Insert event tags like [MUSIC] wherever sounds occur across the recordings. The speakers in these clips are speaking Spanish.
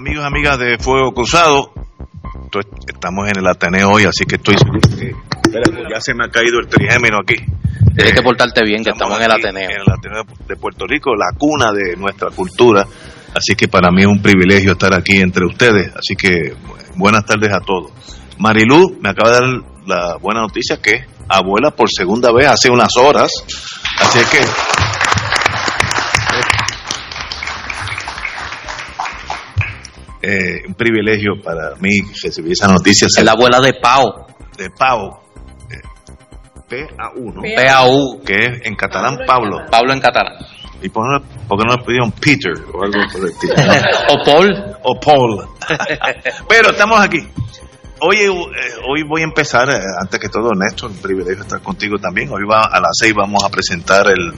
Amigos, amigas de Fuego Cruzado. Estamos en el Ateneo hoy, así que estoy ya se me ha caído el trigémino aquí. Tienes que portarte bien, que estamos, en el Ateneo. En el Ateneo de Puerto Rico, la cuna de nuestra cultura. Así que para mí es un privilegio estar aquí entre ustedes. Así que buenas tardes a todos. Marilú me acaba de dar la buena noticia que abuela por segunda vez hace unas horas. Así que eh, un privilegio para mí recibir esa noticia. Es la abuela de Pau. De Pau. Eh, P-A-U, ¿no? P-A-U. Que es en catalán Pablo. Pablo en catalán. ¿Y por, qué no le pidieron Peter o algo por el estilo? [LAUGHS] o Paul. O Paul. [LAUGHS] Pero estamos aquí. Oye, eh, hoy voy a empezar, eh, antes que todo, Néstor, un privilegio estar contigo también. Hoy va, a las seis vamos a presentar el,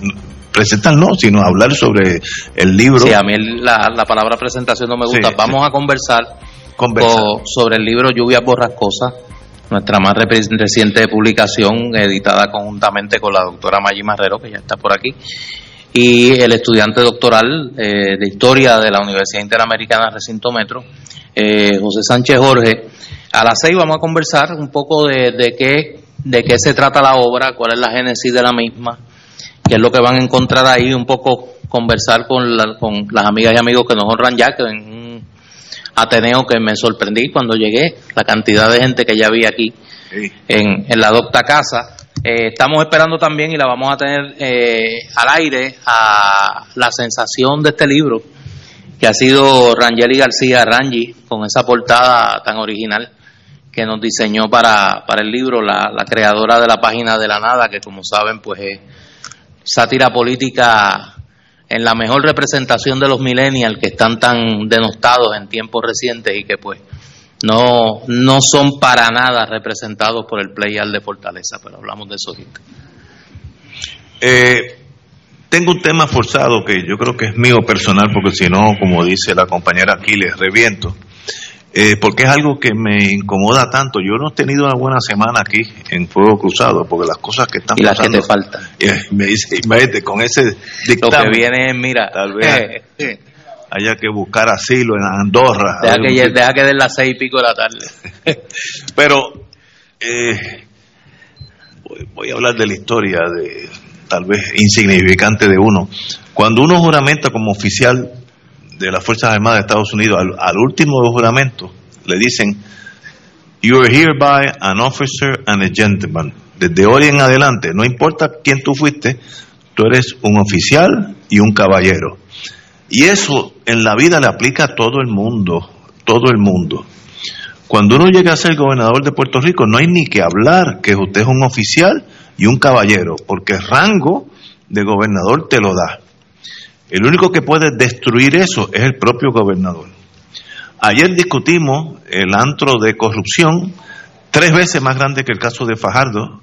presentar no, sino hablar sobre el libro. Sí, a mí la, la palabra presentación no me gusta. Vamos a conversar, sobre el libro Lluvias Borrascosas, nuestra más reciente publicación, editada conjuntamente con la doctora Maggi Marrero, que ya está por aquí, y el estudiante doctoral eh, de Historia de la Universidad Interamericana Recinto Metro, eh, José Sánchez Jorge. A las seis vamos a conversar un poco de, de, qué, de qué se trata la obra, cuál es la génesis de la misma, qué es lo que van a encontrar ahí, un poco conversar con, con las amigas y amigos que nos honran ya, que en un Ateneo que me sorprendí cuando llegué, la cantidad de gente que ya vi aquí en, en la docta casa. Eh, estamos esperando también, y la vamos a tener eh, al aire, a la sensación de este libro, que ha sido Rangeli García Rangi, con esa portada tan original que nos diseñó para, para el libro, la, la, creadora de la página de la nada, que como saben, pues es sátira política en la mejor representación de los millennials que están tan denostados en tiempos recientes y que pues no, no son para nada representados por el playal de Fortaleza, pero hablamos de eso eh, tengo un tema forzado que yo creo que es mío personal, porque si no, como dice la compañera Aquiles, reviento. Eh, porque es algo que me incomoda tanto. Yo no he tenido una buena semana aquí en Fuego Cruzado, porque las cosas que están y las que te faltan. [LAUGHS] Eh, me dice, imagínate, con ese dictamen. Lo que viene mira, tal vez haya que buscar asilo en Andorra. Deja que, deja que den las seis y pico de la tarde. [LAUGHS] Pero eh, voy, a hablar de la historia de tal vez insignificante de uno. Cuando uno juramenta como oficial de las Fuerzas Armadas de Estados Unidos, al, último juramento, le dicen, You are hereby an officer and a gentleman. Desde hoy en adelante, no importa quién tú fuiste, tú eres un oficial y un caballero. Y eso en la vida le aplica a todo el mundo, todo el mundo. Cuando uno llega a ser gobernador de Puerto Rico, no hay ni que hablar que usted es un oficial y un caballero, porque el rango de gobernador te lo da. El único que puede destruir eso es el propio gobernador. Ayer discutimos el antro de corrupción, tres veces más grande que el caso de Fajardo.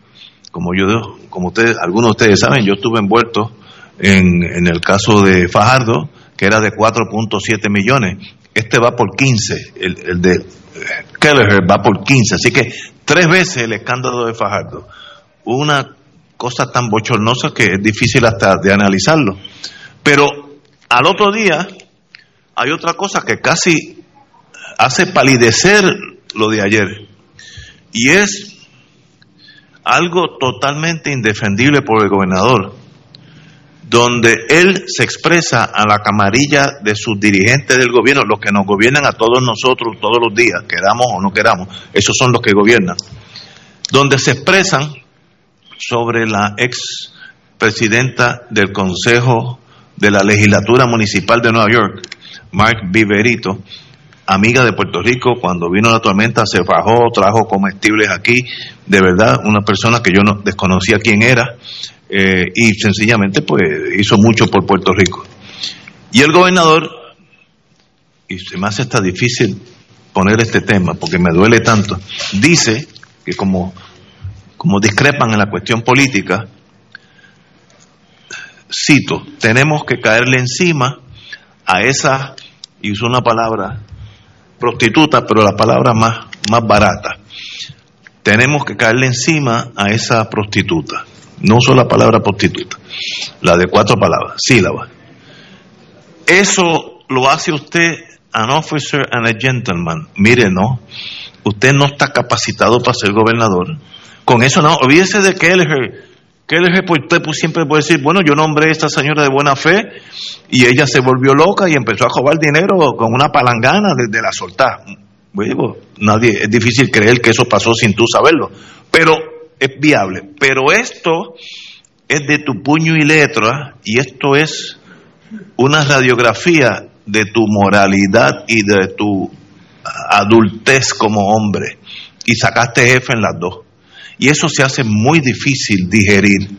Como yo, como ustedes, algunos de ustedes saben, yo estuve envuelto en, el caso de Fajardo, que era de 4.7 millones. Este va por 15, el, el de Kelleher va por 15. Así que tres veces el escándalo de Fajardo. Una cosa tan bochornosa que es difícil hasta de analizarlo. Pero al otro día hay otra cosa que casi hace palidecer lo de ayer. Y es algo totalmente indefendible por el gobernador, donde él se expresa a la camarilla de sus dirigentes del gobierno, los que nos gobiernan a todos nosotros todos los días, queramos o no queramos, esos son los que gobiernan, donde se expresan sobre la ex presidenta del Consejo de la legislatura municipal de Nueva York, Mark Viverito, amiga de Puerto Rico, cuando vino la tormenta se bajó, trajo comestibles aquí, de verdad, una persona que yo no desconocía quién era, eh, y sencillamente pues hizo mucho por Puerto Rico. Y el gobernador y se me hace hasta difícil poner este tema porque me duele tanto, dice que como, como discrepan en la cuestión política, cito, tenemos que caerle encima a esa, y uso una palabra prostituta, pero la palabra más, más barata. Tenemos que caerle encima a esa prostituta. No uso la palabra prostituta, la de cuatro palabras, sílabas. Eso lo hace usted an officer and a gentleman. Mire, no, usted no está capacitado para ser gobernador. Con eso no, olvídese de Kelleher. Kelleher, pues usted pues, siempre puede decir, bueno, yo nombré a esta señora de buena fe y ella se volvió loca y empezó a robar dinero con una palangana desde la soltar. Bueno, nadie, es difícil creer que eso pasó sin tú saberlo, pero es viable. Pero esto es de tu puño y letra y esto es una radiografía de tu moralidad y de tu adultez como hombre. Y sacaste jefe en las dos. Y eso se hace muy difícil digerir.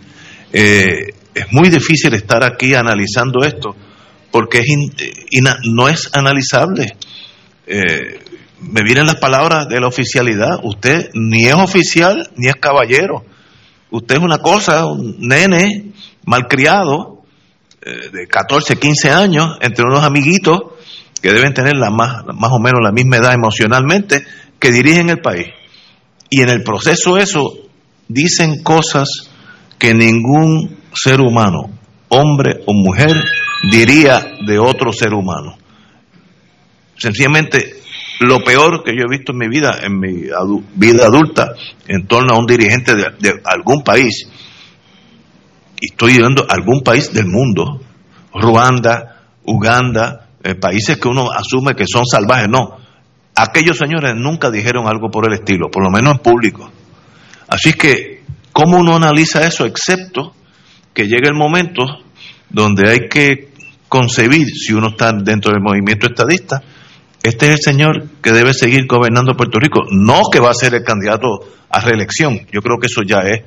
Eh, es muy difícil estar aquí analizando esto porque es no es analizable. Eh, me vienen las palabras de la oficialidad. Usted ni es oficial ni es caballero. Usted es una cosa, un nene malcriado eh, de 14, 15 años entre unos amiguitos que deben tener la más, más o menos la misma edad emocionalmente que dirigen el país. Y en el proceso eso dicen cosas que ningún ser humano, hombre o mujer, diría de otro ser humano. Sencillamente, lo peor que yo he visto en mi vida, en mi vida adulta, en torno a un dirigente de, algún país, y estoy yendo a algún país del mundo, Ruanda, Uganda, eh, países que uno asume que son salvajes, no. Aquellos señores nunca dijeron algo por el estilo, por lo menos en público. Así que, ¿cómo uno analiza eso? Excepto que llegue el momento donde hay que concebir, si uno está dentro del movimiento estadista, este es el señor que debe seguir gobernando Puerto Rico, no que va a ser el candidato a reelección. Yo creo que eso ya es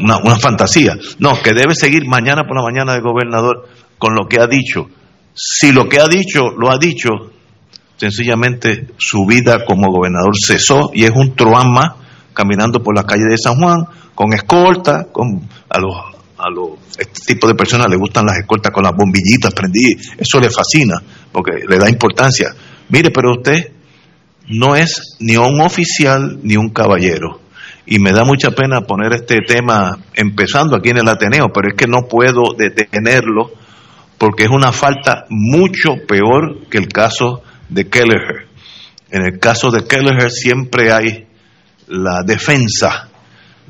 una, una fantasía. No, que debe seguir mañana por la mañana de gobernador con lo que ha dicho. Si lo que ha dicho lo ha dicho, sencillamente su vida como gobernador cesó y es un truán caminando por la calle de San Juan con escolta, con a los a los este tipo de personas le gustan las escoltas con las bombillitas prendidas, eso le fascina porque le da importancia. Mire, pero usted no es ni un oficial ni un caballero y me da mucha pena poner este tema empezando aquí en el Ateneo, pero es que no puedo detenerlo porque es una falta mucho peor que el caso de Kelleher. En el caso de Kelleher siempre hay la defensa.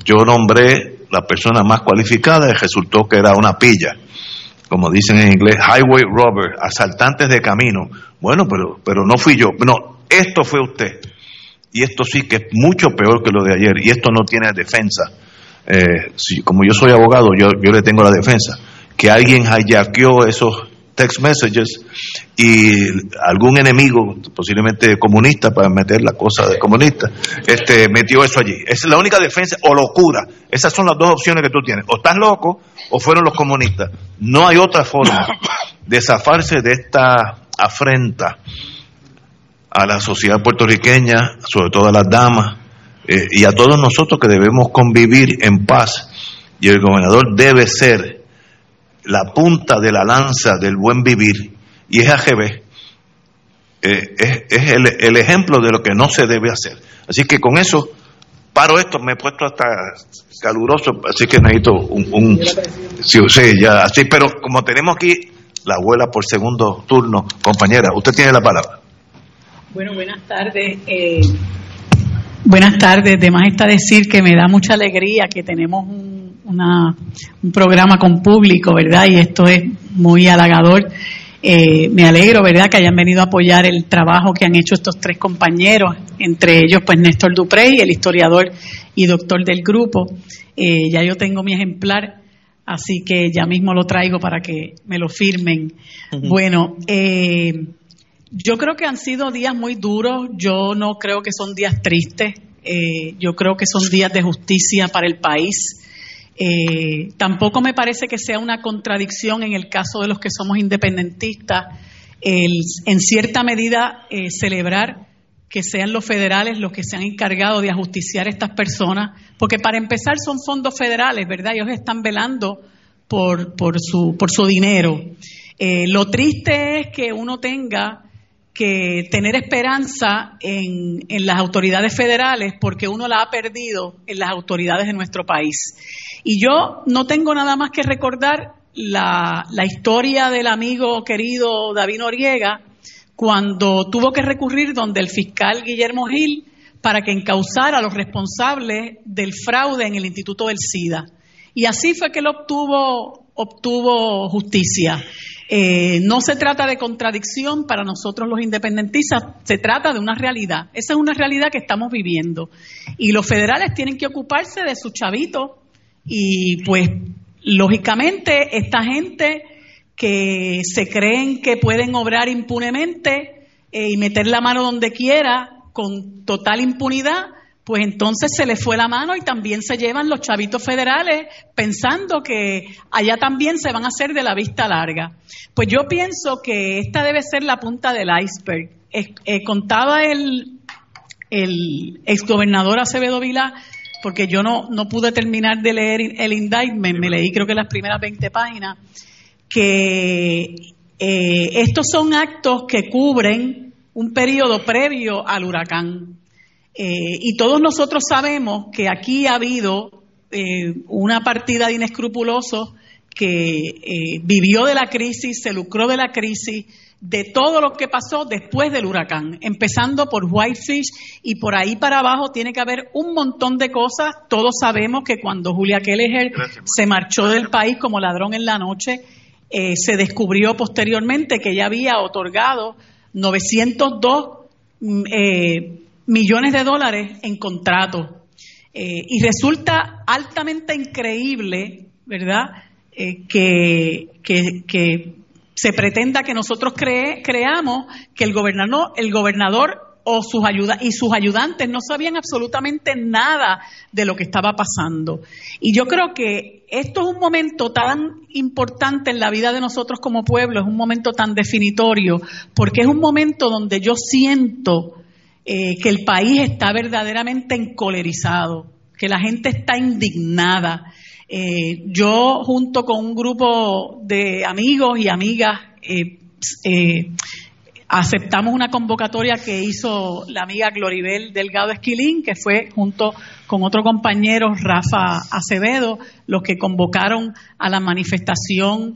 Yo nombré la persona más cualificada y resultó que era una pilla, como dicen en inglés, highway robber, asaltantes de camino. Bueno, pero, pero no fui yo. No, esto fue usted y esto sí que es mucho peor que lo de ayer, y esto no tiene defensa. Eh, como yo soy abogado, yo, yo le tengo la defensa. Que alguien hackeó esos text messages y algún enemigo, posiblemente comunista, para meter la cosa de comunista, este, metió eso allí. Esa es la única defensa, o locura. Esas son las dos opciones que tú tienes. O estás loco o fueron los comunistas. No hay otra forma de zafarse de esta afrenta a la sociedad puertorriqueña, sobre todo a las damas, eh, y a todos nosotros que debemos convivir en paz. Y el gobernador debe ser la punta de la lanza del buen vivir, y es AGB. Eh, es, el, ejemplo de lo que no se debe hacer. Así que con eso paro esto, me he puesto hasta caluroso, así que necesito un, un sí, ya, así, pero como tenemos aquí la abuela por segundo turno, compañera, usted tiene la palabra. Bueno, buenas tardes. Eh, buenas tardes. De más está decir que me da mucha alegría que tenemos un, un programa con público, ¿verdad? Y esto es muy halagador. Eh, me alegro, ¿verdad?, que hayan venido a apoyar el trabajo que han hecho estos tres compañeros, entre ellos, pues, Néstor Duprey, el historiador y doctor del grupo. Eh, ya yo tengo mi ejemplar, así que ya mismo lo traigo para que me lo firmen. Bueno, eh, yo creo que han sido días muy duros, yo no creo que son días tristes, eh, yo creo que son días de justicia para el país. Eh, tampoco me parece que sea una contradicción en el caso de los que somos independentistas en cierta medida eh, celebrar que sean los federales los que se han encargado de ajusticiar a estas personas, porque para empezar son fondos federales, ¿verdad? Ellos están velando por, su, dinero. Eh, lo triste es que uno tenga que tener esperanza en, las autoridades federales porque uno la ha perdido en las autoridades de nuestro país. Y yo no tengo nada más que recordar la, historia del amigo querido David Noriega cuando tuvo que recurrir donde el fiscal Guillermo Gil para que encausara a los responsables del fraude en el Instituto del SIDA. Y así fue que él obtuvo, obtuvo justicia. Eh, no se trata de contradicción para nosotros los independentistas, se trata de una realidad. Esa es una realidad que estamos viviendo. Y los federales tienen que ocuparse de su chavito y pues lógicamente esta gente que se creen que pueden obrar impunemente eh, y meter la mano donde quiera con total impunidad, pues entonces se le fue la mano y también se llevan los chavitos federales pensando que allá también se van a hacer de la vista larga. Pues yo pienso que esta debe ser la punta del iceberg. Eh, contaba el, el exgobernador Acevedo Vilá, porque yo no, no pude terminar de leer el indictment, me leí creo que las primeras 20 páginas, que eh, estos son actos que cubren un periodo previo al huracán. Eh, y todos nosotros sabemos que aquí ha habido eh, una partida de inescrupulosos que vivió de la crisis, se lucró de la crisis, de todo lo que pasó después del huracán, empezando por Whitefish y por ahí para abajo tiene que haber un montón de cosas. Todos sabemos que cuando Julia Kelleher se marchó del país como ladrón en la noche, se descubrió posteriormente que ella había otorgado 902 millones de dólares en contratos. Eh, y resulta altamente increíble, ¿verdad?, eh, que, que, se pretenda que nosotros creamos que el gobernador, el gobernador o sus y sus ayudantes no sabían absolutamente nada de lo que estaba pasando. Y yo creo que esto es un momento tan importante en la vida de nosotros como pueblo, es un momento tan definitorio, porque es un momento donde yo siento eh, que el país está verdaderamente encolerizado, que la gente está indignada. Eh, yo junto con un grupo de amigos y amigas eh, aceptamos una convocatoria que hizo la amiga Gloribel Delgado Esquilín, que fue junto con otro compañero, Rafa Acevedo, los que convocaron a la manifestación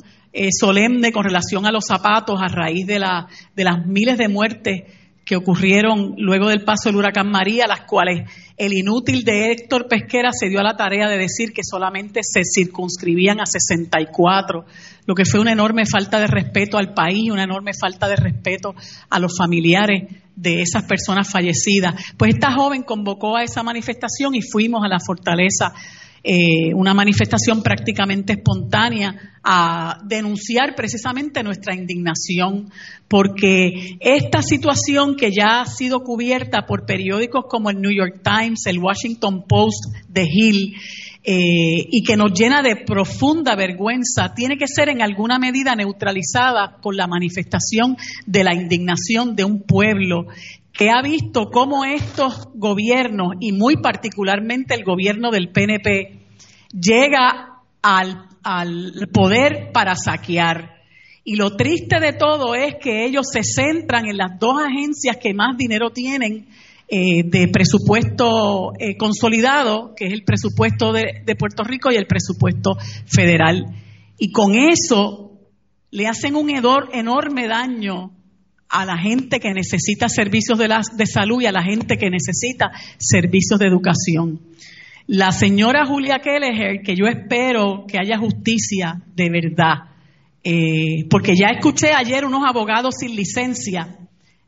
solemne con relación a los zapatos a raíz de, la, de las miles de muertes que ocurrieron luego del paso del huracán María, las cuales el inútil de Héctor Pesquera se dio a la tarea de decir que solamente se circunscribían a 64, lo que fue una enorme falta de respeto al país, una enorme falta de respeto a los familiares de esas personas fallecidas. Pues esta joven convocó a esa manifestación y fuimos a la fortaleza eh, una manifestación prácticamente espontánea a denunciar precisamente nuestra indignación, porque esta situación que ya ha sido cubierta por periódicos como el New York Times, el Washington Post, The Hill, eh, y que nos llena de profunda vergüenza, tiene que ser en alguna medida neutralizada con la manifestación de la indignación de un pueblo que ha visto cómo estos gobiernos, y muy particularmente el gobierno del PNP, llega al, poder para saquear. Y lo triste de todo es que ellos se centran en las dos agencias que más dinero tienen eh, de presupuesto eh, consolidado, que es el presupuesto de, Puerto Rico y el presupuesto federal. Y con eso le hacen un enorme daño a la gente que necesita servicios de, de salud y a la gente que necesita servicios de educación. La señora Julia Kelleher, que yo espero que haya justicia de verdad, eh, porque ya escuché ayer unos abogados sin licencia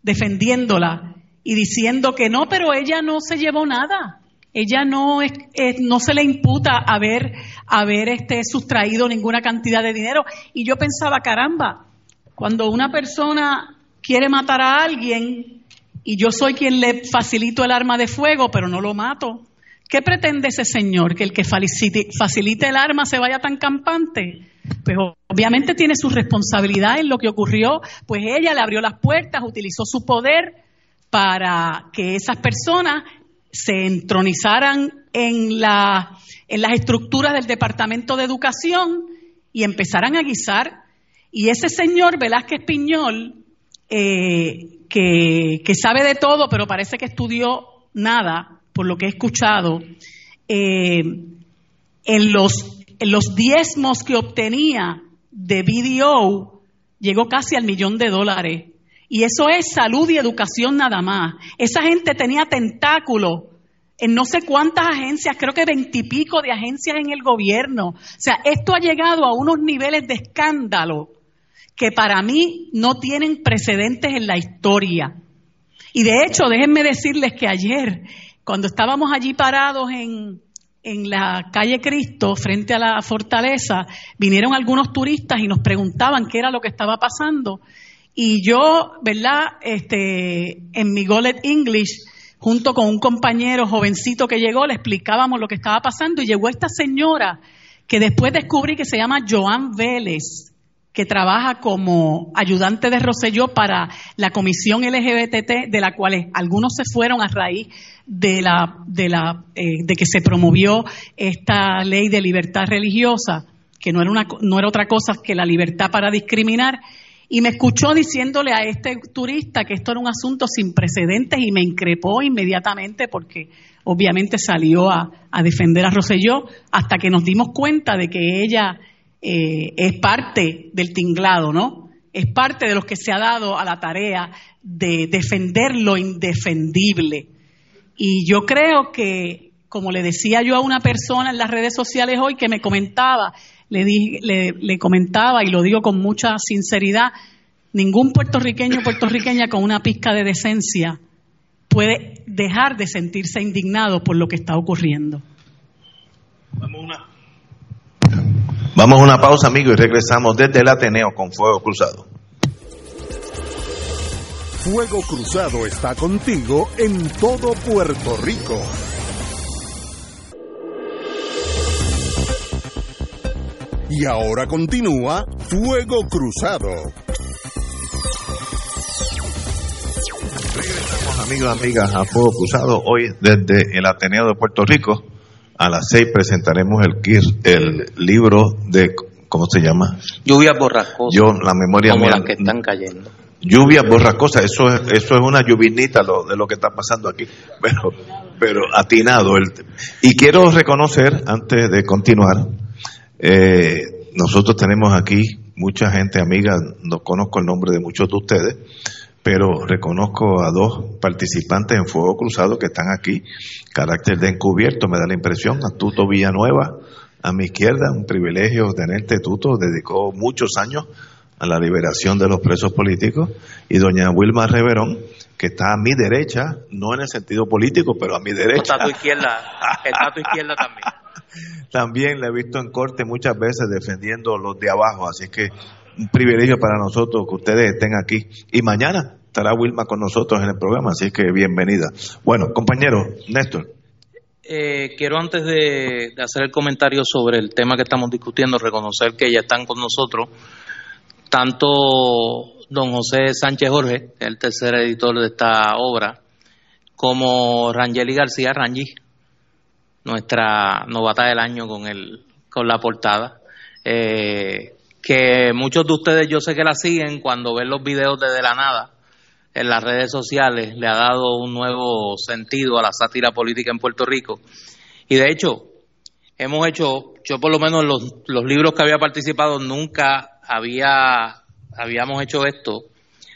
defendiéndola y diciendo que no, pero ella no se llevó nada. Ella no, es, no se le imputa haber, haber este, sustraído ninguna cantidad de dinero. Y yo pensaba, caramba, cuando una persona quiere matar a alguien y yo soy quien le facilito el arma de fuego, pero no lo mato, ¿Qué pretende ese señor? ¿Que el que facilite, el arma se vaya tan campante? Pues obviamente tiene su responsabilidad en lo que ocurrió, pues ella le abrió las puertas, utilizó su poder para que esas personas se entronizaran en, en las estructuras del Departamento de Educación y empezaran a guisar. Y ese señor Velázquez Piñol, eh, que, sabe de todo, pero parece que estudió nada, por lo que he escuchado, eh, en, los, en los diezmos que obtenía de BDO, llegó casi al millón de dólares. Y eso es salud y educación nada más. Esa gente tenía tentáculos en no sé cuántas agencias, creo que veintipico de agencias en el gobierno. O sea, esto ha llegado a unos niveles de escándalo que para mí no tienen precedentes en la historia. Y de hecho, déjenme decirles que ayer cuando estábamos allí parados en, la calle Cristo, frente a la fortaleza, vinieron algunos turistas y nos preguntaban qué era lo que estaba pasando. Y yo, ¿verdad? Este, en mi Golet English, junto con un compañero jovencito que llegó, le explicábamos lo que estaba pasando y llegó esta señora que después descubrí que se llama Joan Vélez que trabaja como ayudante de Roselló para la comisión LGBT, de la cual algunos se fueron a raíz de la, de la, eh, de que se promovió esta ley de libertad religiosa, que no era una, no era otra cosa que la libertad para discriminar. Y me escuchó diciéndole a este turista que esto era un asunto sin precedentes y me increpó inmediatamente porque obviamente salió a, a defender a Roselló hasta que nos dimos cuenta de que ella eh, es parte del tinglado, ¿no? Es parte de los que se ha dado a la tarea de defender lo indefendible. Y yo creo que, como le decía yo a una persona en las redes sociales hoy que me comentaba, le, le, comentaba y lo digo con mucha sinceridad, ningún puertorriqueño o puertorriqueña con una pizca de decencia puede dejar de sentirse indignado por lo que está ocurriendo. Vamos una, Vamos a una pausa, amigos, y regresamos desde el Ateneo con Fuego Cruzado. Fuego Cruzado está contigo en todo Puerto Rico. Y ahora continúa Fuego Cruzado. Regresamos, amigos, amigas, a Fuego Cruzado hoy desde el Ateneo de Puerto Rico a las seis presentaremos el, el libro de, ¿cómo se llama? Lluvias borrascosas. Yo, la memoria como las que están cayendo. Lluvias borrascosas, eso es, eso es una lluvinita lo, de lo que está pasando aquí, pero, pero atinado. El, y quiero reconocer, antes de continuar, eh, nosotros tenemos aquí mucha gente amiga, no conozco el nombre de muchos de ustedes, pero reconozco a dos participantes en Fuego Cruzado que están aquí, carácter de encubierto, me da la impresión, a Tuto Villanueva, a mi izquierda, un privilegio tenerte, Tuto, dedicó muchos años a la liberación de los presos políticos, y doña Wilma Reverón, que está a mi derecha, no en el sentido político, pero a mi derecha. Está a tu izquierda, está a tu izquierda también. [LAUGHS] También la he visto en corte muchas veces defendiendo los de abajo, así que un privilegio para nosotros que ustedes estén aquí. Y mañana estará Wilma con nosotros en el programa, así que bienvenida. Bueno, compañero, Néstor. Eh, quiero antes de, hacer el comentario sobre el tema que estamos discutiendo, reconocer que ya están con nosotros tanto don José Sánchez Jorge, el tercer editor de esta obra, como Rangeli García Rangi, nuestra novata del año con, el, con la portada. Eh, que muchos de ustedes yo sé que la siguen cuando ven los videos de De la Nada en las redes sociales, le ha dado un nuevo sentido a la sátira política en Puerto Rico. Y de hecho, hemos hecho, yo por lo menos los, los libros que había participado nunca había, habíamos hecho esto,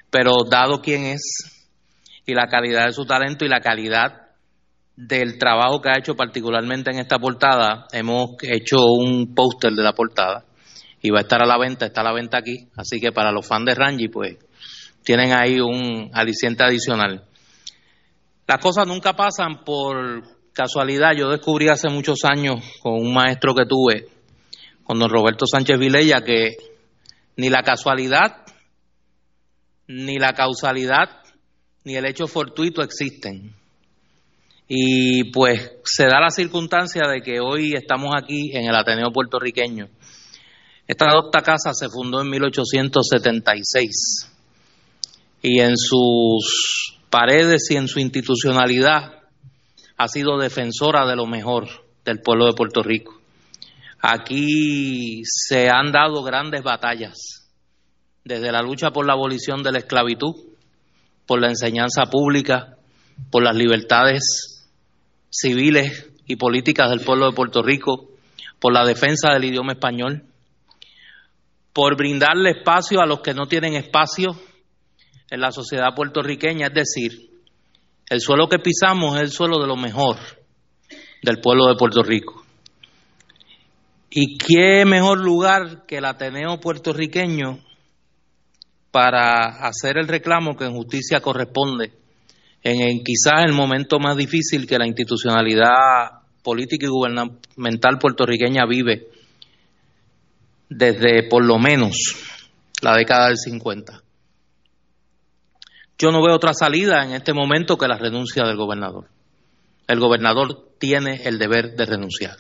pero dado quién es y la calidad de su talento y la calidad del trabajo que ha hecho particularmente en esta portada, hemos hecho un póster de la portada y va a estar a la venta, está a la venta aquí, así que para los fans de Rangi, pues tienen ahí un aliciente adicional. Las cosas nunca pasan por casualidad. Yo descubrí hace muchos años con un maestro que tuve, con don Roberto Sánchez Vilella, que ni la casualidad, ni la causalidad, ni el hecho fortuito existen. Y pues se da la circunstancia de que hoy estamos aquí en el Ateneo puertorriqueño. Esta docta casa se fundó en 1876 y en sus paredes y en su institucionalidad ha sido defensora de lo mejor del pueblo de Puerto Rico. Aquí se han dado grandes batallas, desde la lucha por la abolición de la esclavitud, por la enseñanza pública, por las libertades civiles y políticas del pueblo de Puerto Rico, por la defensa del idioma español, por brindarle espacio a los que no tienen espacio en la sociedad puertorriqueña, es decir, el suelo que pisamos es el suelo de lo mejor del pueblo de Puerto Rico. ¿Y qué mejor lugar que el Ateneo puertorriqueño para hacer el reclamo que en justicia corresponde en, quizás el momento más difícil que la institucionalidad política y gubernamental puertorriqueña vive desde por lo menos la década del 50. Yo no veo otra salida en este momento que la renuncia del gobernador. El gobernador tiene el deber de renunciar.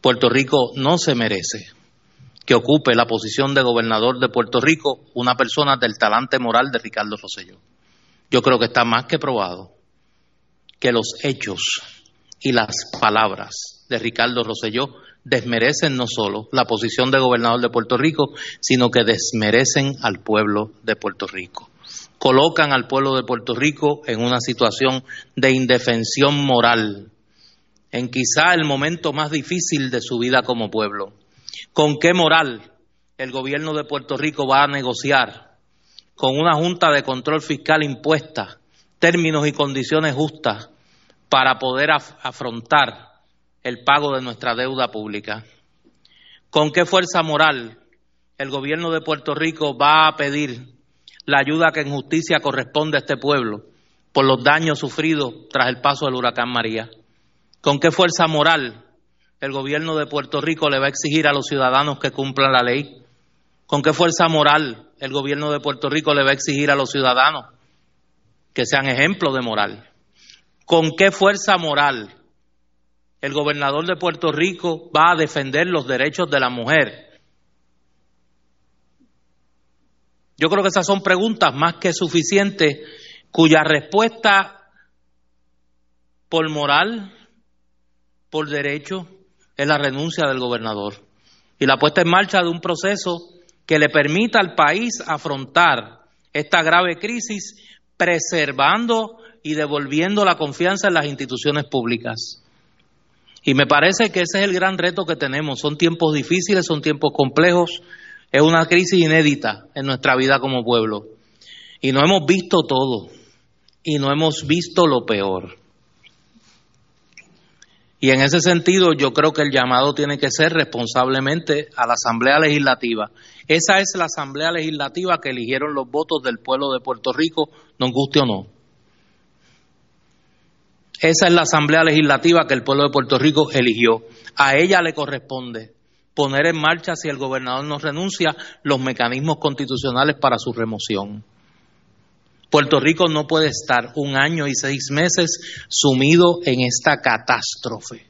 Puerto Rico no se merece que ocupe la posición de gobernador de Puerto Rico una persona del talante moral de Ricardo Rosselló. Yo creo que está más que probado que los hechos y las palabras de Ricardo Rosselló desmerecen no solo la posición de gobernador de Puerto Rico, sino que desmerecen al pueblo de Puerto Rico. Colocan al pueblo de Puerto Rico en una situación de indefensión moral, en quizá el momento más difícil de su vida como pueblo. ¿Con qué moral el gobierno de Puerto Rico va a negociar con una Junta de Control Fiscal impuesta términos y condiciones justas para poder afrontar el pago de nuestra deuda pública? ¿Con qué fuerza moral el gobierno de Puerto Rico va a pedir la ayuda que en justicia corresponde a este pueblo por los daños sufridos tras el paso del huracán María? ¿Con qué fuerza moral el gobierno de Puerto Rico le va a exigir a los ciudadanos que cumplan la ley? ¿Con qué fuerza moral el gobierno de Puerto Rico le va a exigir a los ciudadanos que sean ejemplos de moral? ¿Con qué fuerza moral el gobernador de Puerto Rico va a defender los derechos de la mujer? Yo creo que esas son preguntas más que suficientes cuya respuesta por moral por derecho es la renuncia del gobernador y la puesta en marcha de un proceso que le permita al país afrontar esta grave crisis preservando y devolviendo la confianza en las instituciones públicas. Y me parece que ese es el gran reto que tenemos. Son tiempos difíciles, son tiempos complejos, es una crisis inédita en nuestra vida como pueblo. Y no hemos visto todo, y no hemos visto lo peor. Y en ese sentido yo creo que el llamado tiene que ser responsablemente a la Asamblea Legislativa. Esa es la Asamblea Legislativa que eligieron los votos del pueblo de Puerto Rico, nos guste o no. Esa es la Asamblea Legislativa que el pueblo de Puerto Rico eligió. A ella le corresponde poner en marcha, si el gobernador no renuncia, los mecanismos constitucionales para su remoción. Puerto Rico no puede estar un año y seis meses sumido en esta catástrofe.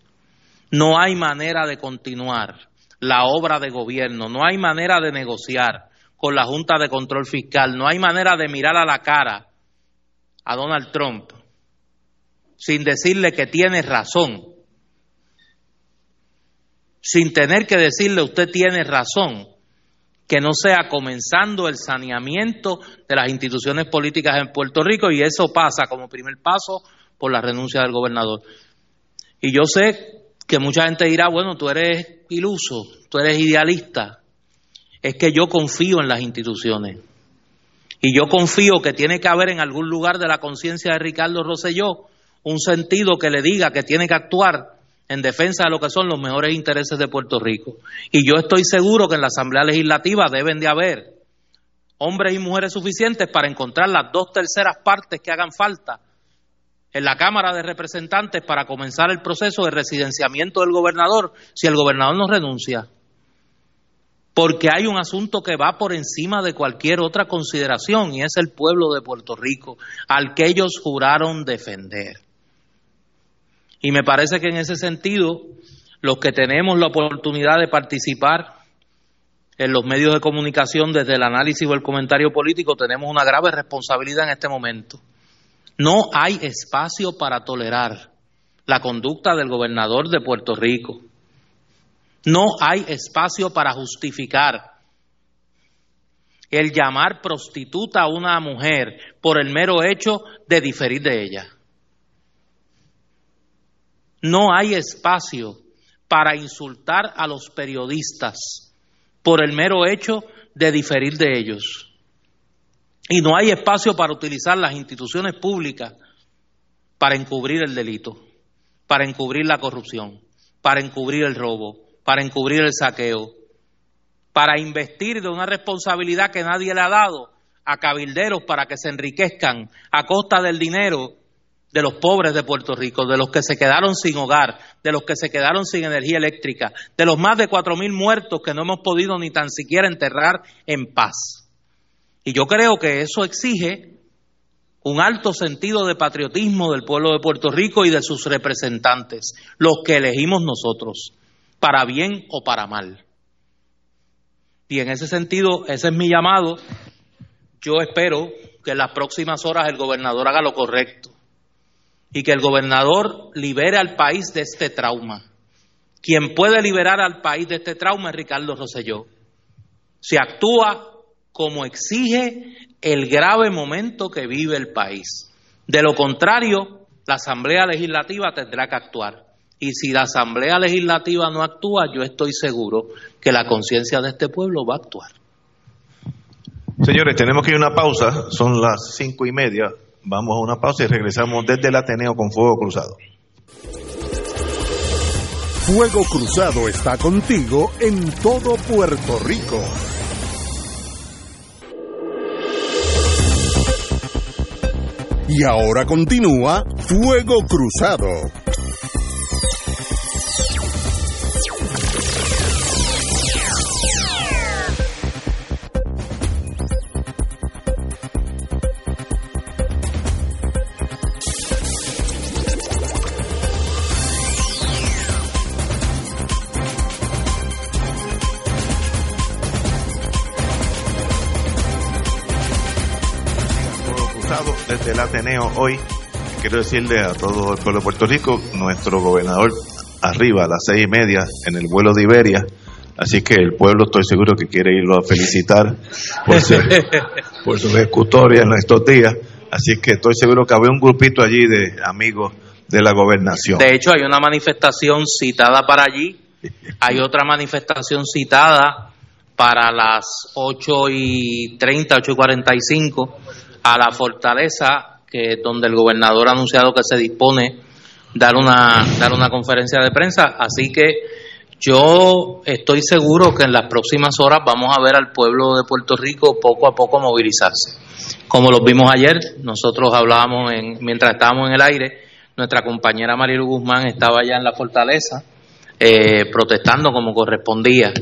No hay manera de continuar la obra de gobierno, no hay manera de negociar con la Junta de Control Fiscal, no hay manera de mirar a la cara a Donald Trump sin decirle que tiene razón, sin tener que decirle usted tiene razón, que no sea comenzando el saneamiento de las instituciones políticas en Puerto Rico y eso pasa como primer paso por la renuncia del gobernador. Y yo sé que mucha gente dirá, bueno, tú eres iluso, tú eres idealista. Es que yo confío en las instituciones. Y yo confío que tiene que haber en algún lugar de la conciencia de Ricardo Rosselló un sentido que le diga que tiene que actuar en defensa de lo que son los mejores intereses de Puerto Rico. Y yo estoy seguro que en la Asamblea Legislativa deben de haber hombres y mujeres suficientes para encontrar las dos terceras partes que hagan falta en la Cámara de Representantes para comenzar el proceso de residenciamiento del gobernador si el gobernador no renuncia. Porque hay un asunto que va por encima de cualquier otra consideración y es el pueblo de Puerto Rico, al que ellos juraron defender. Y me parece que en ese sentido, los que tenemos la oportunidad de participar en los medios de comunicación desde el análisis o el comentario político, tenemos una grave responsabilidad en este momento. No hay espacio para tolerar la conducta del gobernador de Puerto Rico. No hay espacio para justificar el llamar prostituta a una mujer por el mero hecho de diferir de ella. No hay espacio para insultar a los periodistas por el mero hecho de diferir de ellos. Y no hay espacio para utilizar las instituciones públicas para encubrir el delito, para encubrir la corrupción, para encubrir el robo, para encubrir el saqueo, para investir de una responsabilidad que nadie le ha dado a cabilderos para que se enriquezcan a costa del dinero de los pobres de Puerto Rico, de los que se quedaron sin hogar, de los que se quedaron sin energía eléctrica, de los más de cuatro mil muertos que no hemos podido ni tan siquiera enterrar en paz. Y yo creo que eso exige un alto sentido de patriotismo del pueblo de Puerto Rico y de sus representantes, los que elegimos nosotros, para bien o para mal. Y en ese sentido, ese es mi llamado. Yo espero que en las próximas horas el gobernador haga lo correcto y que el gobernador libere al país de este trauma. Quien puede liberar al país de este trauma es Ricardo Rosselló. Se actúa como exige el grave momento que vive el país. De lo contrario, la Asamblea Legislativa tendrá que actuar. Y si la Asamblea Legislativa no actúa, yo estoy seguro que la conciencia de este pueblo va a actuar. Señores, tenemos que ir a una pausa. Son las cinco y media. Vamos a una pausa y regresamos desde el Ateneo con Fuego Cruzado. Fuego Cruzado está contigo en todo Puerto Rico. Y ahora continúa Fuego Cruzado. Ateneo hoy. Quiero decirle a todo el pueblo de Puerto Rico, nuestro gobernador arriba a las seis y media en el vuelo de Iberia. Así que el pueblo estoy seguro que quiere irlo a felicitar por, [LAUGHS] por su ejecutoria en estos días. Así que estoy seguro que había un grupito allí de amigos de la gobernación. De hecho, hay una manifestación citada para allí. Hay otra manifestación citada para las 8 y 30, 8 y 45 a la fortaleza, que donde el gobernador ha anunciado que se dispone dar una dar una conferencia de prensa, así que yo estoy seguro que en las próximas horas vamos a ver al pueblo de Puerto Rico poco a poco movilizarse. Como lo vimos ayer, nosotros hablábamos en, mientras estábamos en el aire, nuestra compañera Marilu Guzmán estaba allá en la fortaleza eh, protestando como correspondía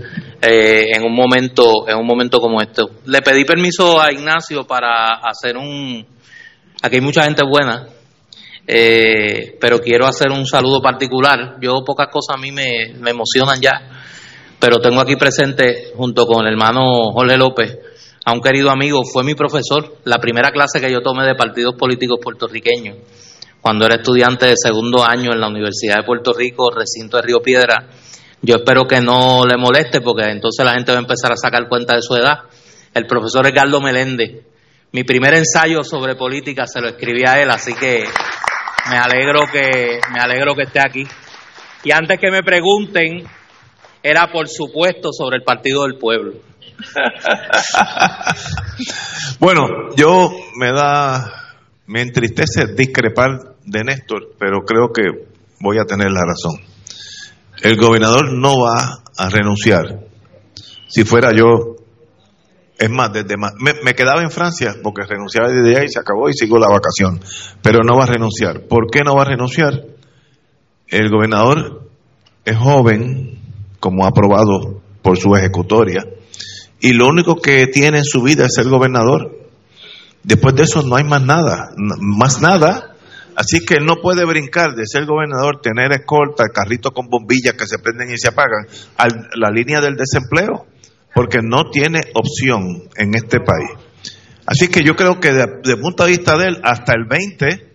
eh, en un momento en un momento como este. Le pedí permiso a Ignacio para hacer un aquí hay mucha gente buena, eh, pero quiero hacer un saludo particular. Yo pocas cosas a mí me, me emocionan ya, pero tengo aquí presente junto con el hermano Jorge López a un querido amigo, fue mi profesor, la primera clase que yo tomé de partidos políticos puertorriqueños cuando era estudiante de segundo año en la Universidad de Puerto Rico, recinto de Río Piedra. Yo espero que no le moleste porque entonces la gente va a empezar a sacar cuenta de su edad. El profesor Edgardo Meléndez. Mi primer ensayo sobre política se lo escribí a él, así que me alegro que me alegro que esté aquí. Y antes que me pregunten, era por supuesto sobre el Partido del Pueblo. [LAUGHS] bueno, yo me da me entristece discrepar de Néstor, pero creo que voy a tener la razón. El gobernador no va a renunciar. Si fuera yo, es más, desde me, quedaba en Francia porque renunciaba desde ahí y se acabó y sigo la vacación, pero no va a renunciar. ¿Por qué no va a renunciar? El gobernador es joven, como ha aprobado por su ejecutoria, y lo único que tiene en su vida es ser gobernador. Después de eso no hay más nada, más nada Así que no puede brincar de ser gobernador, tener escolta, carritos con bombillas que se prenden y se apagan, a la línea del desempleo, porque no tiene opción en este país. Así que yo creo que desde el punto de vista de él, hasta el 20,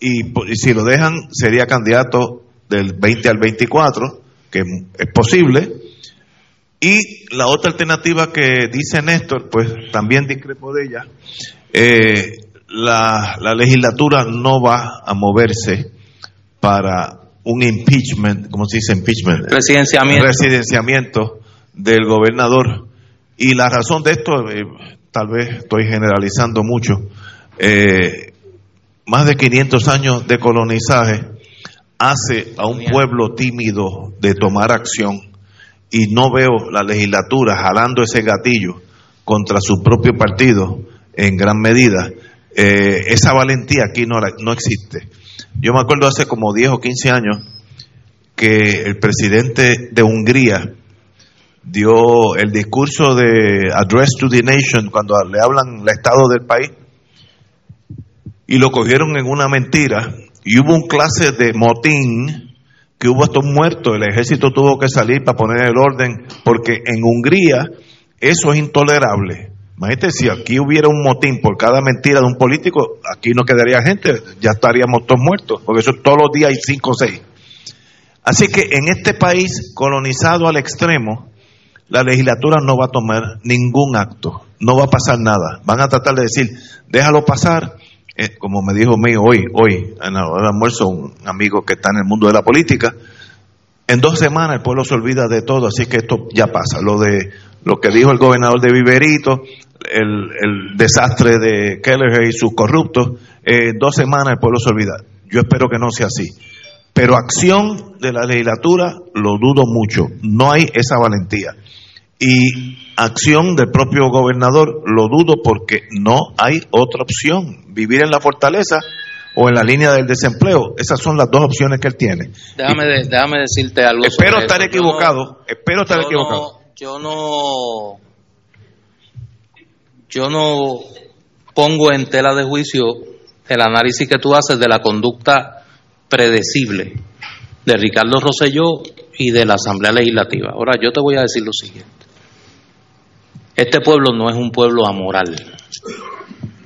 y, si lo dejan, sería candidato del 20 al 24, que es posible. Y la otra alternativa que dice Néstor, pues también discrepo de ella, eh, la, legislatura no va a moverse para un impeachment, ¿cómo se dice impeachment? Residenciamiento. Residenciamiento del gobernador. Y la razón de esto, eh, tal vez estoy generalizando mucho, eh, más de 500 años de colonizaje hace a un pueblo tímido de tomar acción y no veo la legislatura jalando ese gatillo contra su propio partido en gran medida eh, esa valentía aquí no, no existe. Yo me acuerdo hace como 10 o 15 años que el presidente de Hungría dio el discurso de Address to the Nation cuando le hablan el estado del país y lo cogieron en una mentira y hubo un clase de motín que hubo estos muertos, el ejército tuvo que salir para poner el orden porque en Hungría eso es intolerable. Imagínate, si aquí hubiera un motín por cada mentira de un político, aquí no quedaría gente, ya estaríamos todos muertos, porque eso todos los días hay cinco o seis. Así que en este país colonizado al extremo, la legislatura no va a tomar ningún acto, no va a pasar nada. Van a tratar de decir, déjalo pasar, eh, como me dijo mío hoy, hoy en el almuerzo un amigo que está en el mundo de la política, en dos semanas el pueblo se olvida de todo, así que esto ya pasa. Lo de lo que dijo el gobernador de Viverito, el, desastre de Keller y sus corruptos, en dos semanas el pueblo se olvida. Yo espero que no sea así. Pero acción de la legislatura lo dudo mucho. No hay esa valentía. Y acción del propio gobernador lo dudo porque no hay otra opción. Vivir en la fortaleza o en la línea del desempleo. Esas son las dos opciones que él tiene. Déjame, déjame decirte algo. Espero estar equivocado. espero estar equivocado. yo no yo no pongo en tela de juicio el análisis que tú haces de la conducta predecible de Ricardo Rosselló y de la Asamblea Legislativa. Ahora, yo te voy a decir lo siguiente. Este pueblo no es un pueblo amoral.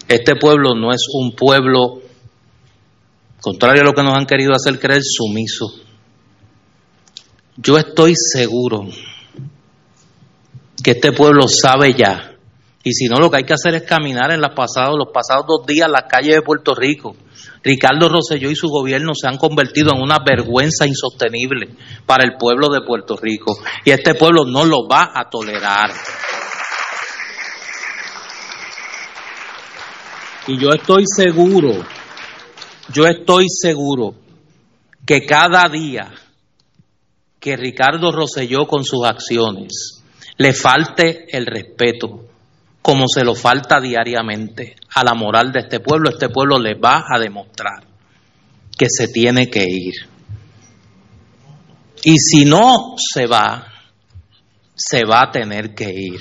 Este pueblo no es un pueblo, contrario a lo que nos han querido hacer creer, sumiso. Yo estoy seguro que este pueblo sabe ya y si no, lo que hay que hacer es caminar en los pasados, los pasados dos días las calles de Puerto Rico. Ricardo Rosselló y su gobierno se han convertido en una vergüenza insostenible para el pueblo de Puerto Rico. Y este pueblo no lo va a tolerar. Y yo estoy seguro, yo estoy seguro que cada día que Ricardo Rosselló con sus acciones le falte el respeto como se lo falta diariamente a la moral de este pueblo, este pueblo le va a demostrar que se tiene que ir. Y si no se va, se va a tener que ir.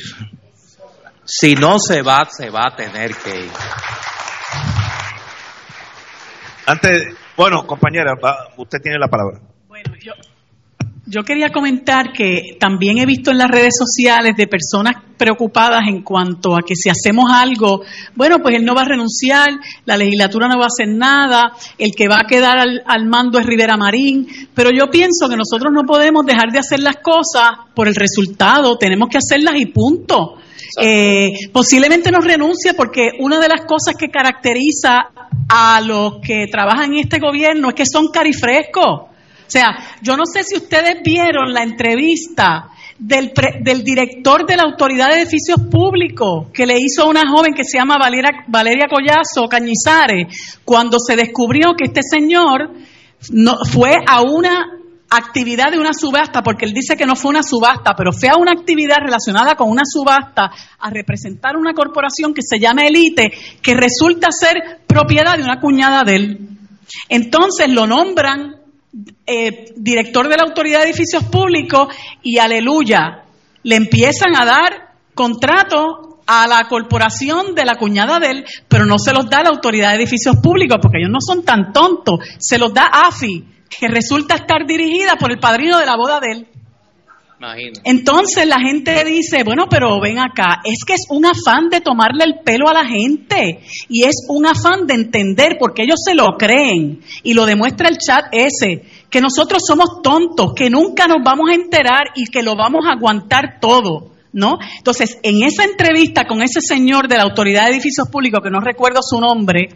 Si no se va, se va a tener que ir. Antes, bueno, compañera, usted tiene la palabra. Bueno, yo, yo quería comentar que también he visto en las redes sociales de personas preocupadas en cuanto a que si hacemos algo, bueno, pues él no va a renunciar, la legislatura no va a hacer nada, el que va a quedar al, mando es Rivera Marín, pero yo pienso que nosotros no podemos dejar de hacer las cosas por el resultado, tenemos que hacerlas y punto. Eh, posiblemente no renuncie porque una de las cosas que caracteriza a los que trabajan en este gobierno es que son carifrescos. O sea, yo no sé si ustedes vieron la entrevista del, del, director de la Autoridad de Edificios Públicos que le hizo a una joven que se llama Valeria, Valeria Collazo Cañizares, cuando se descubrió que este señor no, fue a una actividad de una subasta, porque él dice que no fue una subasta, pero fue a una actividad relacionada con una subasta a representar una corporación que se llama Elite, que resulta ser propiedad de una cuñada de él. Entonces lo nombran eh, director de la Autoridad de Edificios Públicos y aleluya, le empiezan a dar contrato a la corporación de la cuñada de él, pero no se los da la autoridad de edificios públicos, porque ellos no son tan tontos. Se los da AFI, que resulta estar dirigida por el padrino de la boda de él. Entonces la gente dice, bueno, pero ven acá, es que es un afán de tomarle el pelo a la gente y es un afán de entender, porque ellos se lo creen y lo demuestra el chat ese, que nosotros somos tontos, que nunca nos vamos a enterar y que lo vamos a aguantar todo. ¿No? Entonces, en esa entrevista con ese señor de la Autoridad de Edificios Públicos, que no recuerdo su nombre,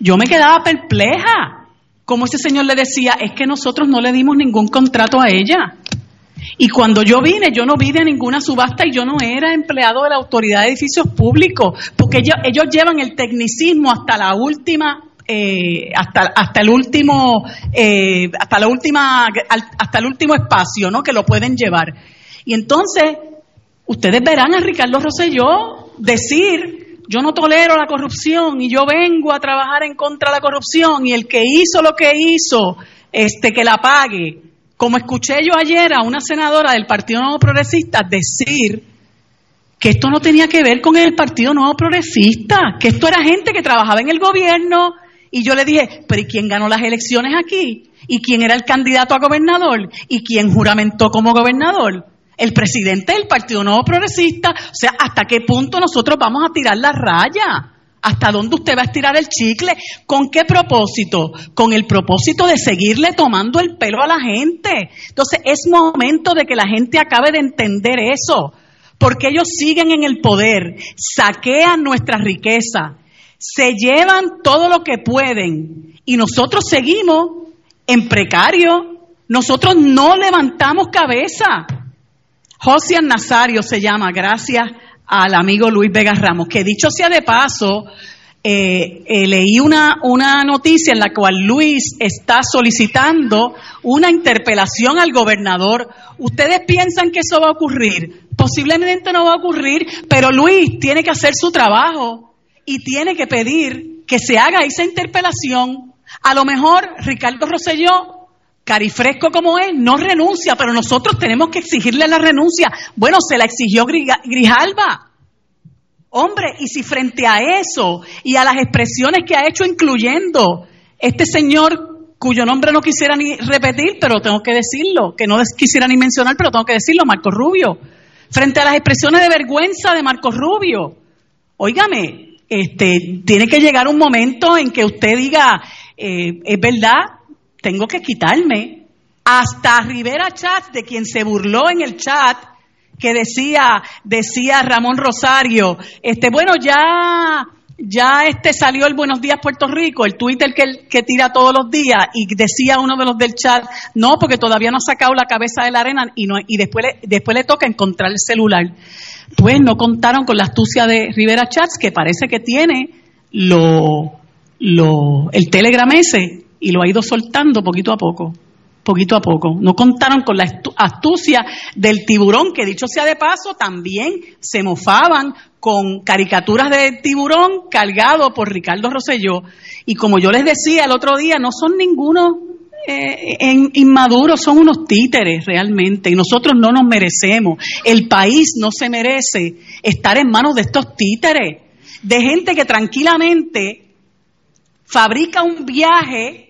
yo me quedaba perpleja. Como ese señor le decía, es que nosotros no le dimos ningún contrato a ella. Y cuando yo vine, yo no vine a ninguna subasta y yo no era empleado de la Autoridad de Edificios Públicos, porque ellos, llevan el tecnicismo hasta la última eh, hasta, hasta el último eh, hasta la última hasta el último espacio no que lo pueden llevar. Y entonces ustedes verán a Ricardo Rosselló decir yo no tolero la corrupción y yo vengo a trabajar en contra de la corrupción y el que hizo lo que hizo este que la pague como escuché yo ayer a una senadora del Partido Nuevo Progresista decir que esto no tenía que ver con el Partido Nuevo Progresista, que esto era gente que trabajaba en el gobierno. Y yo le dije, pero ¿y quién ganó las elecciones aquí? ¿Y quién era el candidato a gobernador? ¿Y quién juramentó como gobernador? El presidente del Partido Nuevo Progresista. O sea, ¿hasta qué punto nosotros vamos a tirar la raya? ¿Hasta dónde usted va a estirar el chicle? ¿Con qué propósito? Con el propósito de seguirle tomando el pelo a la gente. Entonces es momento de que la gente acabe de entender eso, porque ellos siguen en el poder, saquean nuestra riqueza, se llevan todo lo que pueden y nosotros seguimos en precario, nosotros no levantamos cabeza. José Nazario se llama, gracias al amigo Luis Vega Ramos, que dicho sea de paso, eh, eh, leí una, una noticia en la cual Luis está solicitando una interpelación al gobernador. ¿Ustedes piensan que eso va a ocurrir? Posiblemente no va a ocurrir, pero Luis tiene que hacer su trabajo y tiene que pedir que se haga esa interpelación. A lo mejor Ricardo Rosselló, carifresco como es, no renuncia, pero nosotros tenemos que exigirle la renuncia. Bueno, se la exigió Grijalba. Hombre, y si frente a eso y a las expresiones que ha hecho, incluyendo este señor cuyo nombre no quisiera ni repetir, pero tengo que decirlo, que no quisiera ni mencionar, pero tengo que decirlo, Marco Rubio, frente a las expresiones de vergüenza de Marco Rubio, óigame, este, tiene que llegar un momento en que usted diga, eh, es verdad, tengo que quitarme. Hasta Rivera Chat, de quien se burló en el chat, que decía, decía Ramón Rosario, este, bueno, ya, ya este salió el Buenos Días Puerto Rico, el Twitter que, que tira todos los días, y decía uno de los del chat, no, porque todavía no ha sacado la cabeza de la arena y no, y después le, después le toca encontrar el celular. Pues no contaron con la astucia de Rivera Chats, que parece que tiene lo, lo, el Telegram ese, y lo ha ido soltando poquito a poco poquito a poco. No contaron con la astucia del tiburón, que dicho sea de paso, también se mofaban con caricaturas de tiburón cargado por Ricardo Rosselló. Y como yo les decía el otro día, no son ninguno eh, inmaduros, son unos títeres realmente. Y nosotros no nos merecemos. El país no se merece estar en manos de estos títeres, de gente que tranquilamente fabrica un viaje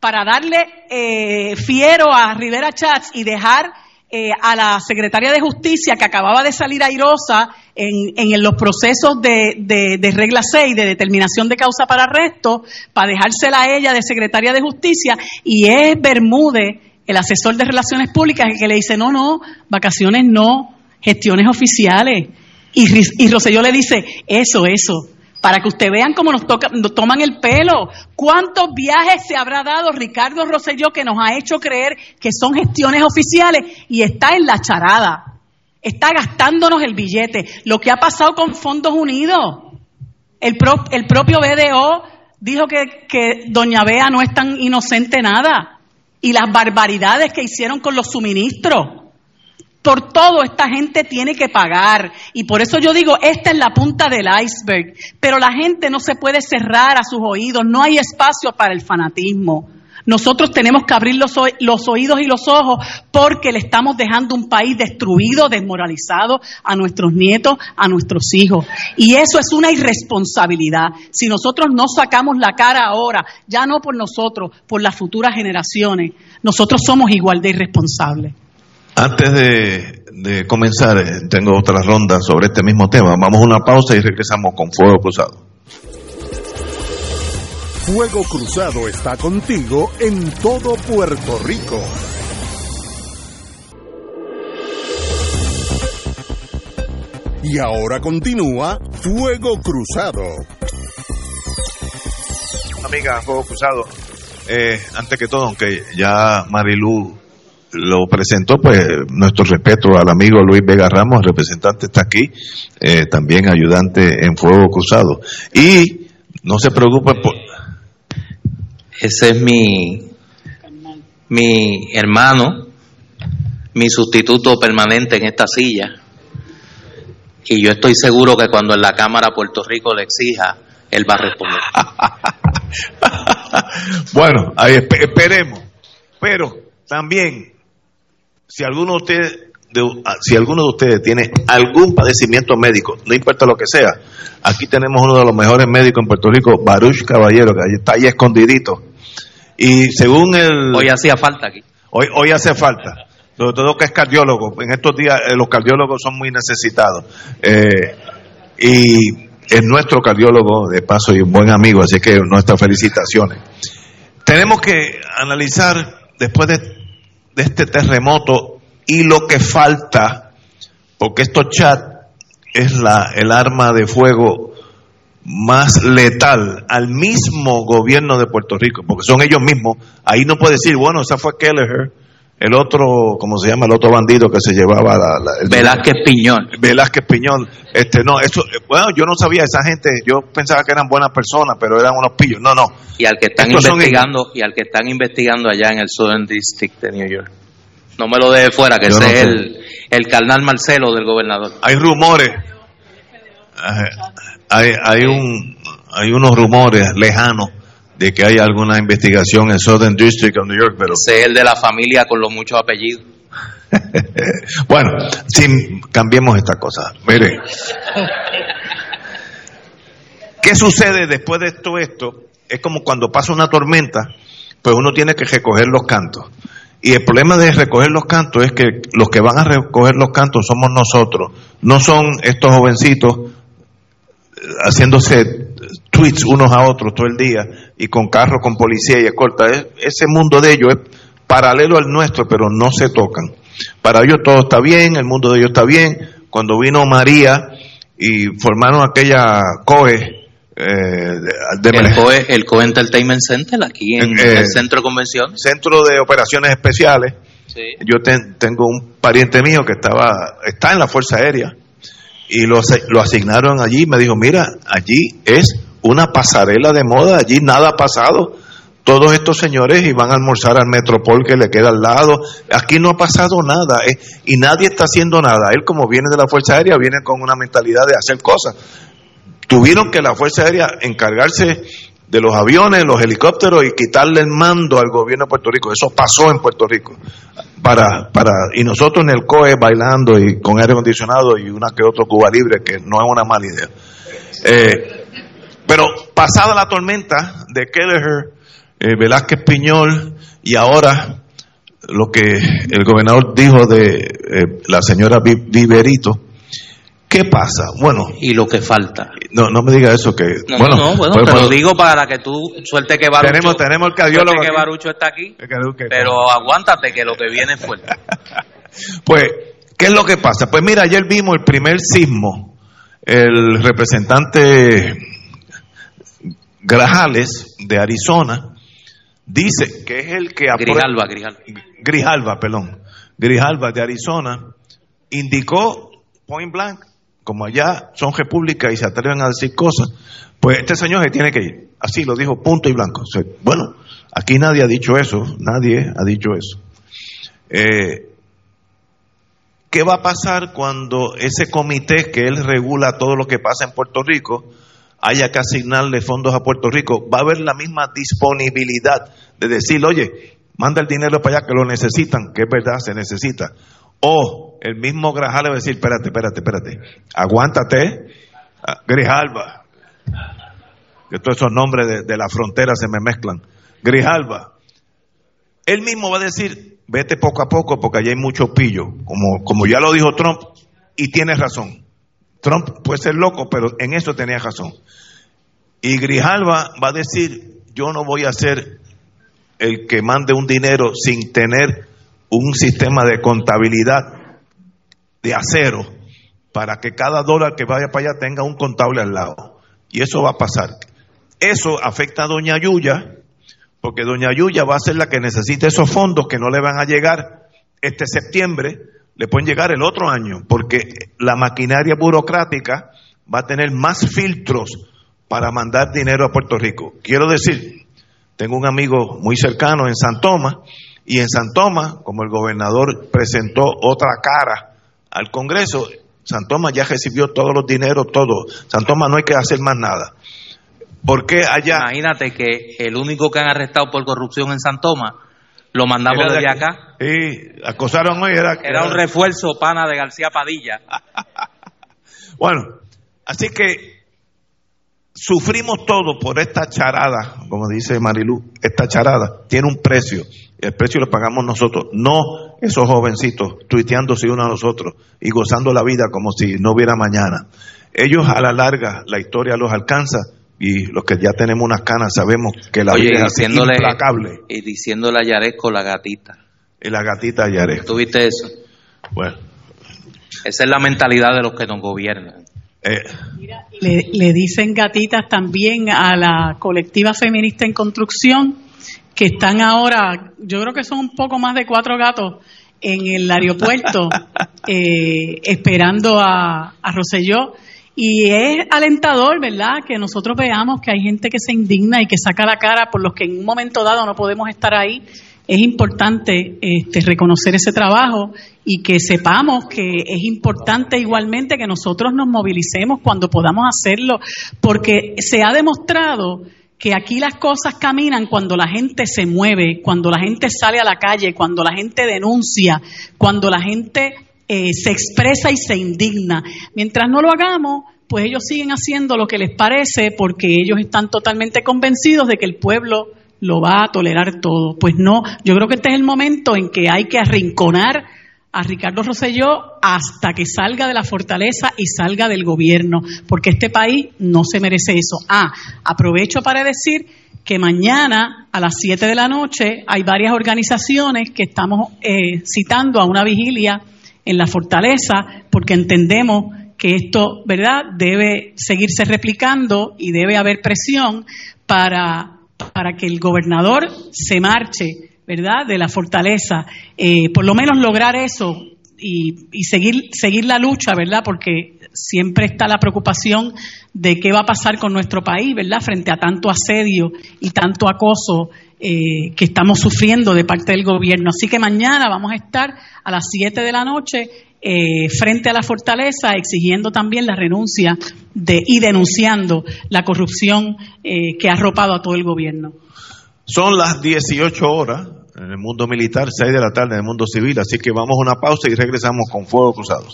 para darle eh, fiero a Rivera Chats y dejar eh, a la secretaria de Justicia, que acababa de salir airosa en, en los procesos de, de, regla 6, de determinación de causa para arresto, para dejársela a ella de secretaria de Justicia, y es Bermúdez, el asesor de Relaciones Públicas, el que le dice, no, no, vacaciones no, gestiones oficiales. Y, y Roselló le dice, eso, eso para que usted vean cómo nos, toman el pelo. ¿Cuántos viajes se habrá dado Ricardo Rosselló que nos ha hecho creer que son gestiones oficiales y está en la charada? Está gastándonos el billete. Lo que ha pasado con Fondos Unidos. El, propio BDO dijo que Doña Bea no es tan inocente nada. Y las barbaridades que hicieron con los suministros. Por todo esta gente tiene que pagar. Y por eso yo digo, esta es la punta del iceberg. Pero la gente no se puede cerrar a sus oídos. No hay espacio para el fanatismo. Nosotros tenemos que abrir los, oídos y los ojos porque le estamos dejando un país destruido, desmoralizado a nuestros nietos, a nuestros hijos. Y eso es una irresponsabilidad. Si nosotros no sacamos la cara ahora, ya no por nosotros, por las futuras generaciones, nosotros somos igual de irresponsables. Antes de, de comenzar, eh, tengo otra ronda sobre este mismo tema. Vamos a una pausa y regresamos con Fuego Cruzado. Fuego Cruzado está contigo en todo Puerto Rico. Y ahora continúa Fuego Cruzado. Amiga, Fuego Cruzado. Eh, antes que todo, aunque ya Marilu lo presentó, pues nuestro respeto al amigo Luis Vega Ramos, representante está aquí, eh, también ayudante en Fuego Cruzado. Y no se preocupe por... Ese es mi, mi hermano, mi sustituto permanente en esta silla. Y yo estoy seguro que cuando en la Cámara Puerto Rico le exija, él va a responder. [LAUGHS] bueno, ahí esperemos. Pero también, si alguno de ustedes ah, si alguno de ustedes tiene algún padecimiento médico, no importa lo que sea, aquí tenemos uno de los mejores médicos en Puerto Rico, Baruch Caballero, que está ahí escondidito. Y según el... Hoy hacía falta aquí. Hoy, hoy hace falta. Sobre todo que es cardiólogo. En estos días eh, los cardiólogos son muy necesitados. Eh, y es nuestro cardiólogo de paso y un buen amigo, así que nuestras felicitaciones. Tenemos que analizar después de, de este terremoto y lo que falta, porque estos chats es la, el arma de fuego más letal al mismo gobierno de Puerto Rico, porque son ellos mismos. Ahí no puede decir, bueno, esa fue Kelleher, el otro, ¿cómo se llama? El otro bandido que se llevaba la, Velázquez Piñón. Velázquez Piñón. Este, no, eso, bueno, yo no sabía esa gente, yo pensaba que eran buenas personas, pero eran unos pillos. No, no. Y al que están investigando, y al que están investigando allá en el Southern District de New York. No me lo deje fuera, que ese es el, el carnal Marcelo del gobernador. Hay rumores hay, hay, un, hay unos rumores lejanos de que hay alguna investigación en Southern District of New York, pero... es el de la familia con los muchos apellidos. [LAUGHS] bueno, si cambiemos esta cosa. Mire, ¿qué sucede después de todo esto? Es como cuando pasa una tormenta, pues uno tiene que recoger los cantos. Y el problema de recoger los cantos es que los que van a recoger los cantos somos nosotros, no son estos jovencitos haciéndose tweets unos a otros todo el día y con carros con policía y escolta. ese mundo de ellos es paralelo al nuestro, pero no se tocan. Para ellos todo está bien, el mundo de ellos está bien. Cuando vino María y formaron aquella COE, eh, el, COE, el COE Entertainment Center aquí en eh, el centro de convención. Centro de operaciones especiales. Yo tengo un pariente mío que estaba, está en la Fuerza Aérea y lo, lo asignaron allí. Me dijo, mira, allí es una pasarela de moda, allí nada ha pasado. Todos estos señores iban a almorzar al Metropol que le queda al lado. Aquí no ha pasado nada eh, y nadie está haciendo nada. Él como viene de la Fuerza Aérea viene con una mentalidad de hacer cosas. Tuvieron que la Fuerza Aérea encargarse de los aviones, los helicópteros y quitarle el mando al gobierno de Puerto Rico. Eso pasó en Puerto Rico. Para, para, y nosotros en el COE bailando y con aire acondicionado y una que otro Cuba Libre, que no es una mala idea. Eh, pero pasada la tormenta de Kelleher, eh, Velázquez Piñol y ahora lo que el gobernador dijo de eh, la señora Viverito, ¿Qué pasa? Bueno. Y lo que falta. No, no me diga eso que. bueno, no, bueno, pues, te lo digo para que tú suelte que Barucho. Tenemos, tenemos el cardiólogo. que Barucho está aquí. pero aguántate que lo que viene es fuerte. [LAUGHS] pues, ¿qué es lo que pasa? Pues mira, ayer vimos el primer sismo. El representante Grajales de Arizona dice que es el que Grijalva, Grijalva. Grijalva, perdón. Grijalva de Arizona indicó point blank como allá son repúblicas y se atreven a decir cosas, pues este señor se tiene que ir. Así lo dijo punto y blanco. bueno, aquí nadie ha dicho eso, nadie ha dicho eso. Eh, ¿Qué va a pasar cuando ese comité que él regula todo lo que pasa en Puerto Rico haya que asignarle fondos a Puerto Rico, va a haber la misma disponibilidad de decir, oye, manda el dinero para allá que lo necesitan, que es verdad, se necesita. O el mismo Grajal va a decir, espérate, espérate, espérate, aguántate, ah, Grijalba, que todos esos nombres de, la frontera se me mezclan, Grijalba, él mismo va a decir, vete poco a poco porque allá hay mucho pillo, como, como ya lo dijo Trump, y tiene razón. Trump puede ser loco, pero en eso tenía razón. Y Grijalva va a decir, yo no voy a ser el que mande un dinero sin tener un sistema de contabilidad de acero para que cada dólar que vaya para allá tenga un contable al lado. Y eso va a pasar. Eso afecta a Doña Yuya, porque Doña Yuya va a ser la que necesite esos fondos que no le van a llegar este septiembre, le pueden llegar el otro año, porque la maquinaria burocrática va a tener más filtros para mandar dinero a Puerto Rico. Quiero decir, tengo un amigo muy cercano en San Tomás, y en San Tomás, como el gobernador presentó otra cara al Congreso, San Tomás ya recibió todos los dineros, todo. San Tomás no hay que hacer más nada. Porque allá. Imagínate que el único que han arrestado por corrupción en San lo mandamos desde acá. Sí, acosaron hoy. Era, era un refuerzo pana de García Padilla. [LAUGHS] bueno, así que sufrimos todo por esta charada, como dice Marilu, esta charada tiene un precio. El precio lo pagamos nosotros, no esos jovencitos tuiteándose uno a los otros y gozando la vida como si no hubiera mañana. Ellos a la larga la historia los alcanza y los que ya tenemos unas canas sabemos que la vida es implacable. Y diciéndole a Yaresco la gatita. Y la gatita Yaresco. ¿Tuviste eso? Bueno. Esa es la mentalidad de los que nos gobiernan. Eh. le, le dicen gatitas también a la colectiva feminista en construcción que están ahora, yo creo que son un poco más de cuatro gatos en el aeropuerto [LAUGHS] eh, esperando a, a Rosselló y es alentador, ¿verdad?, que nosotros veamos que hay gente que se indigna y que saca la cara por los que en un momento dado no podemos estar ahí. Es importante este, reconocer ese trabajo y que sepamos que es importante igualmente que nosotros nos movilicemos cuando podamos hacerlo, porque se ha demostrado que aquí las cosas caminan cuando la gente se mueve, cuando la gente sale a la calle, cuando la gente denuncia, cuando la gente eh, se expresa y se indigna. Mientras no lo hagamos, pues ellos siguen haciendo lo que les parece porque ellos están totalmente convencidos de que el pueblo lo va a tolerar todo. Pues no, yo creo que este es el momento en que hay que arrinconar a Ricardo Rosselló hasta que salga de la fortaleza y salga del gobierno, porque este país no se merece eso. Ah, aprovecho para decir que mañana a las 7 de la noche hay varias organizaciones que estamos eh, citando a una vigilia en la fortaleza, porque entendemos que esto, ¿verdad?, debe seguirse replicando y debe haber presión para, para que el gobernador se marche, ¿verdad?, de la fortaleza. Eh, por lo menos lograr eso y, y, seguir, seguir la lucha, ¿verdad?, porque siempre está la preocupación de qué va a pasar con nuestro país, ¿verdad?, frente a tanto asedio y tanto acoso eh, que estamos sufriendo de parte del gobierno. Así que mañana vamos a estar a las 7 de la noche eh, frente a la fortaleza exigiendo también la renuncia de, y denunciando la corrupción eh, que ha arropado a todo el gobierno. Son las 18 horas en el mundo militar, 6 de la tarde en el mundo civil, así que vamos a una pausa y regresamos con Fuego Cruzado.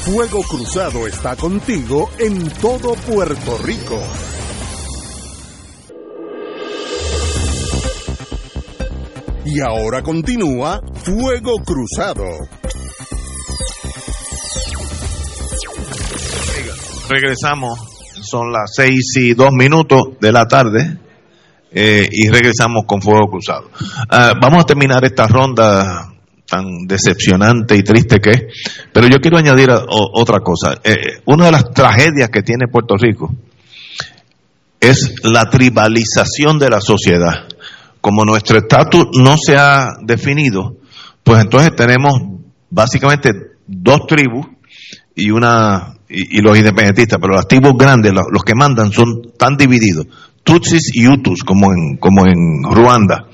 Fuego Cruzado está contigo en todo Puerto Rico. Y ahora continúa Fuego Cruzado. Regresamos, son las seis y dos minutos de la tarde eh, y regresamos con Fuego Cruzado. Ah, vamos a terminar esta ronda tan decepcionante y triste que es, pero yo quiero añadir otra cosa. Eh, una de las tragedias que tiene Puerto Rico es la tribalización de la sociedad como nuestro estatus no se ha definido, pues entonces tenemos básicamente dos tribus y una y, los independentistas, pero las tribus grandes, los, que mandan son tan divididos, Tutsis y Hutus como en como en Ruanda.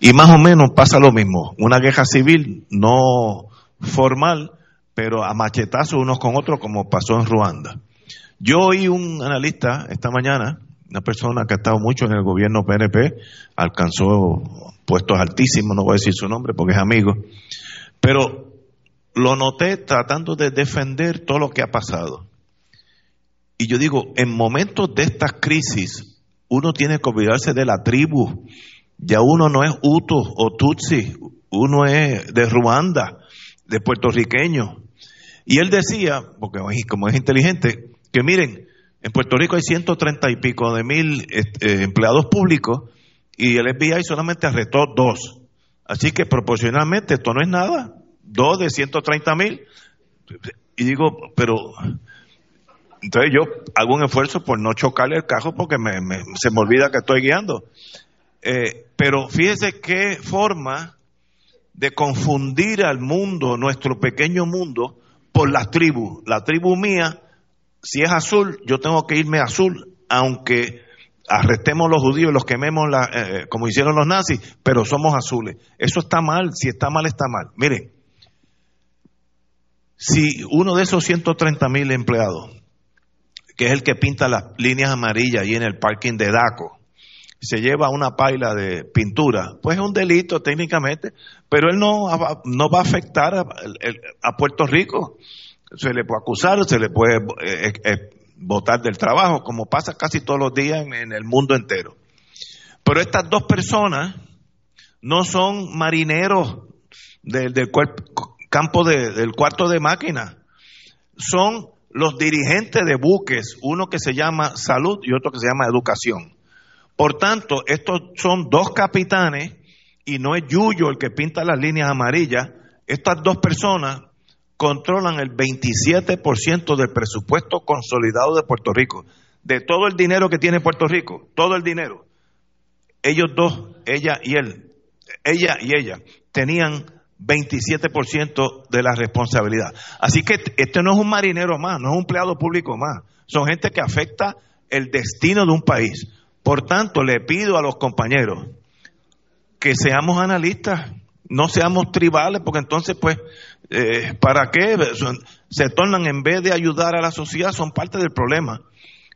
Y más o menos pasa lo mismo, una guerra civil no formal, pero a machetazos unos con otros como pasó en Ruanda. Yo oí un analista esta mañana, una persona que ha estado mucho en el gobierno PNP, alcanzó puestos altísimos, no voy a decir su nombre porque es amigo, pero lo noté tratando de defender todo lo que ha pasado. Y yo digo, en momentos de estas crisis, uno tiene que olvidarse de la tribu. Ya uno no es Hutu o Tutsi, uno es de Ruanda, de puertorriqueño. Y él decía, porque como es inteligente, que miren, en Puerto Rico hay 130 y pico de mil este, empleados públicos y el FBI solamente arrestó dos. Así que proporcionalmente esto no es nada. Dos de 130 mil. Y digo, pero entonces yo hago un esfuerzo por no chocarle el carro porque se me olvida que estoy guiando. Eh, pero fíjese qué forma de confundir al mundo, nuestro pequeño mundo, por las tribus. La tribu mía, si es azul, yo tengo que irme azul, aunque arrestemos los judíos y los quememos la, eh, como hicieron los nazis, pero somos azules. Eso está mal, si está mal, está mal. Miren, si uno de esos 130 mil empleados, que es el que pinta las líneas amarillas ahí en el parking de DACO, se lleva una paila de pintura, pues es un delito técnicamente, pero él no, no va a afectar a, Puerto Rico. Se le puede acusar, se le puede eh, eh, votar del trabajo, como pasa casi todos los días en, el mundo entero. Pero estas dos personas no son marineros del, campo del cuarto de máquina, son los dirigentes de buques, uno que se llama salud y otro que se llama educación. Por tanto, estos son dos capitanes y no es Yuyo el que pinta las líneas amarillas. Estas dos personas controlan el 27% del presupuesto consolidado de Puerto Rico. De todo el dinero que tiene Puerto Rico, todo el dinero. Ellos dos, ella y él, ella y ella, tenían 27% de la responsabilidad. Así que este no es un marinero más, no es un empleado público más. Son gente que afecta el destino de un país. Por tanto, le pido a los compañeros que seamos analistas, no seamos tribales, porque entonces, pues, eh, ¿para qué? se tornan, en vez de ayudar a la sociedad, son parte del problema.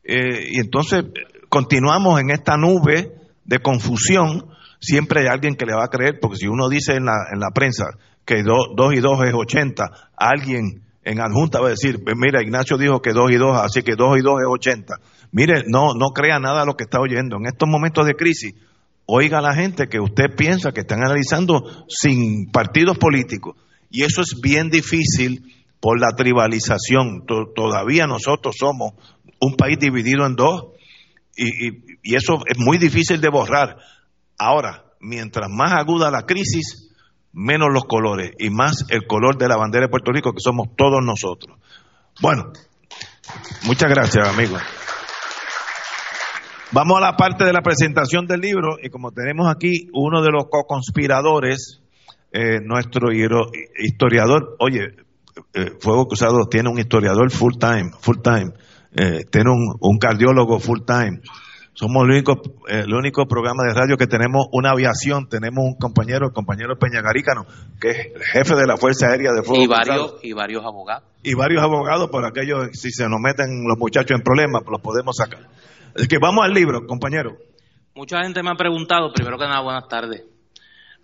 Eh, y entonces continuamos en esta nube de confusión. Siempre hay alguien que le va a creer, porque si uno dice en la, en la prensa que 2 y 2 es 80, alguien en adjunta va a decir, mira, Ignacio dijo que 2 y 2, así que 2 y 2 es 80. Mire, no, no crea nada lo que está oyendo. En estos momentos de crisis, oiga a la gente que usted piensa que están analizando sin partidos políticos. Y eso es bien difícil por la tribalización. Todavía nosotros somos un país dividido en dos y, y, eso es muy difícil de borrar. Ahora, mientras más aguda la crisis, menos los colores y más el color de la bandera de Puerto Rico, que somos todos nosotros. Bueno, muchas gracias, amigos. Vamos a la parte de la presentación del libro y como tenemos aquí uno de los co-conspiradores, eh, nuestro historiador, oye, eh, Fuego Cruzado tiene un historiador full time, full time, eh, tiene un, cardiólogo full time. Somos el único, el único programa de radio que tenemos una aviación, tenemos un compañero, el compañero Peñagarícano, que es jefe de la Fuerza Aérea de Fuego y varios, Y varios abogados. Y varios abogados, por aquellos, si se nos meten los muchachos en problemas, pues los podemos sacar. Es que vamos al libro, compañero. Mucha gente me ha preguntado, primero que nada, buenas tardes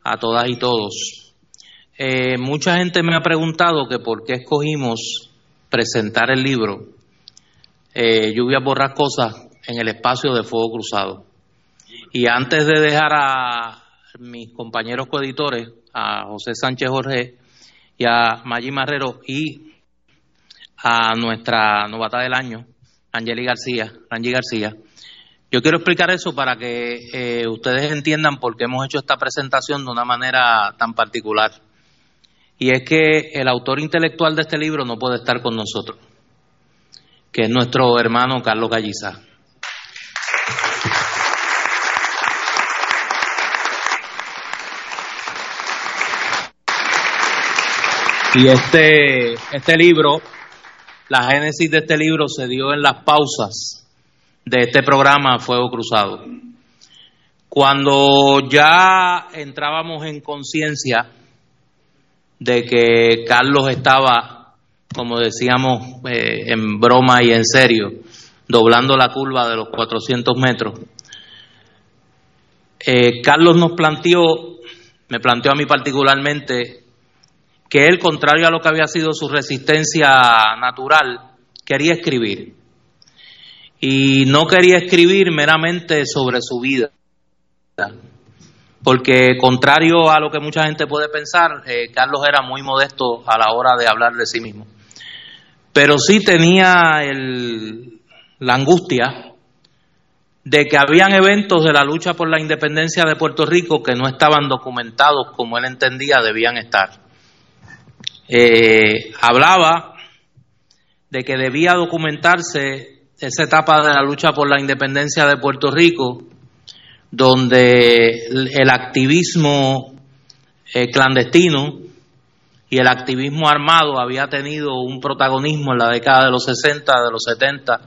a todas y todos. Eh, mucha gente me ha preguntado que por qué escogimos presentar el libro eh, Lluvias Borrascosas en el espacio de Fuego Cruzado. Y antes de dejar a mis compañeros coeditores, a José Sánchez Jorge y a Maggi Marrero y a nuestra novata del año, Angeli García, Angie García. Yo quiero explicar eso para que eh, ustedes entiendan por qué hemos hecho esta presentación de una manera tan particular. Y es que el autor intelectual de este libro no puede estar con nosotros, que es nuestro hermano Carlos Galliza. Y este, este libro la génesis de este libro se dio en las pausas de este programa Fuego Cruzado. Cuando ya entrábamos en conciencia de que Carlos estaba, como decíamos eh, en broma y en serio, doblando la curva de los 400 metros. Eh, Carlos nos planteó, me planteó a mí particularmente, que él, contrario a lo que había sido su resistencia natural, quería escribir. Y no quería escribir meramente sobre su vida, porque contrario a lo que mucha gente puede pensar, eh, Carlos era muy modesto a la hora de hablar de sí mismo. Pero sí tenía la angustia de que habían eventos de la lucha por la independencia de Puerto Rico que no estaban documentados como él entendía debían estar. Eh, hablaba de que debía documentarse esa etapa de la lucha por la independencia de Puerto Rico, donde el activismo eh, clandestino y el activismo armado había tenido un protagonismo en la década de los 60, de los 70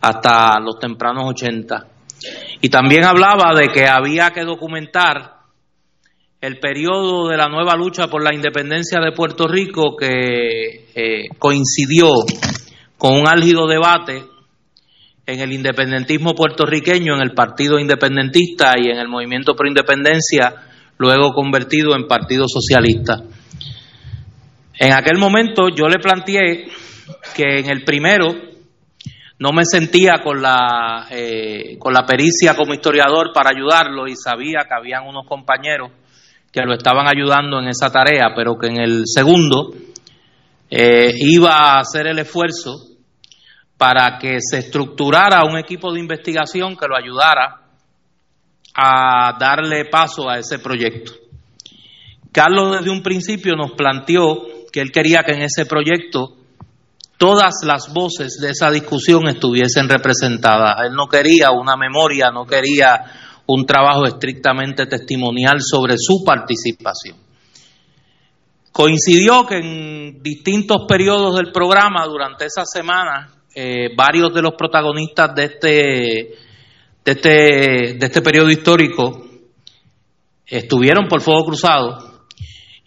hasta los tempranos 80. Y también hablaba de que había que documentar el periodo de la nueva lucha por la independencia de Puerto Rico que eh, coincidió con un álgido debate en el independentismo puertorriqueño, en el Partido Independentista y en el Movimiento Pro Independencia, luego convertido en Partido Socialista. En aquel momento yo le planteé que en el primero no me sentía con la, eh, con la pericia como historiador para ayudarlo y sabía que habían unos compañeros que lo estaban ayudando en esa tarea, pero que en el segundo eh, iba a hacer el esfuerzo para que se estructurara un equipo de investigación que lo ayudara a darle paso a ese proyecto. Carlos desde un principio nos planteó que él quería que en ese proyecto todas las voces de esa discusión estuviesen representadas. Él no quería una memoria, no quería un trabajo estrictamente testimonial sobre su participación. Coincidió que en distintos periodos del programa, durante esa semana, eh, varios de los protagonistas de este, de este, de este periodo histórico estuvieron por fuego cruzado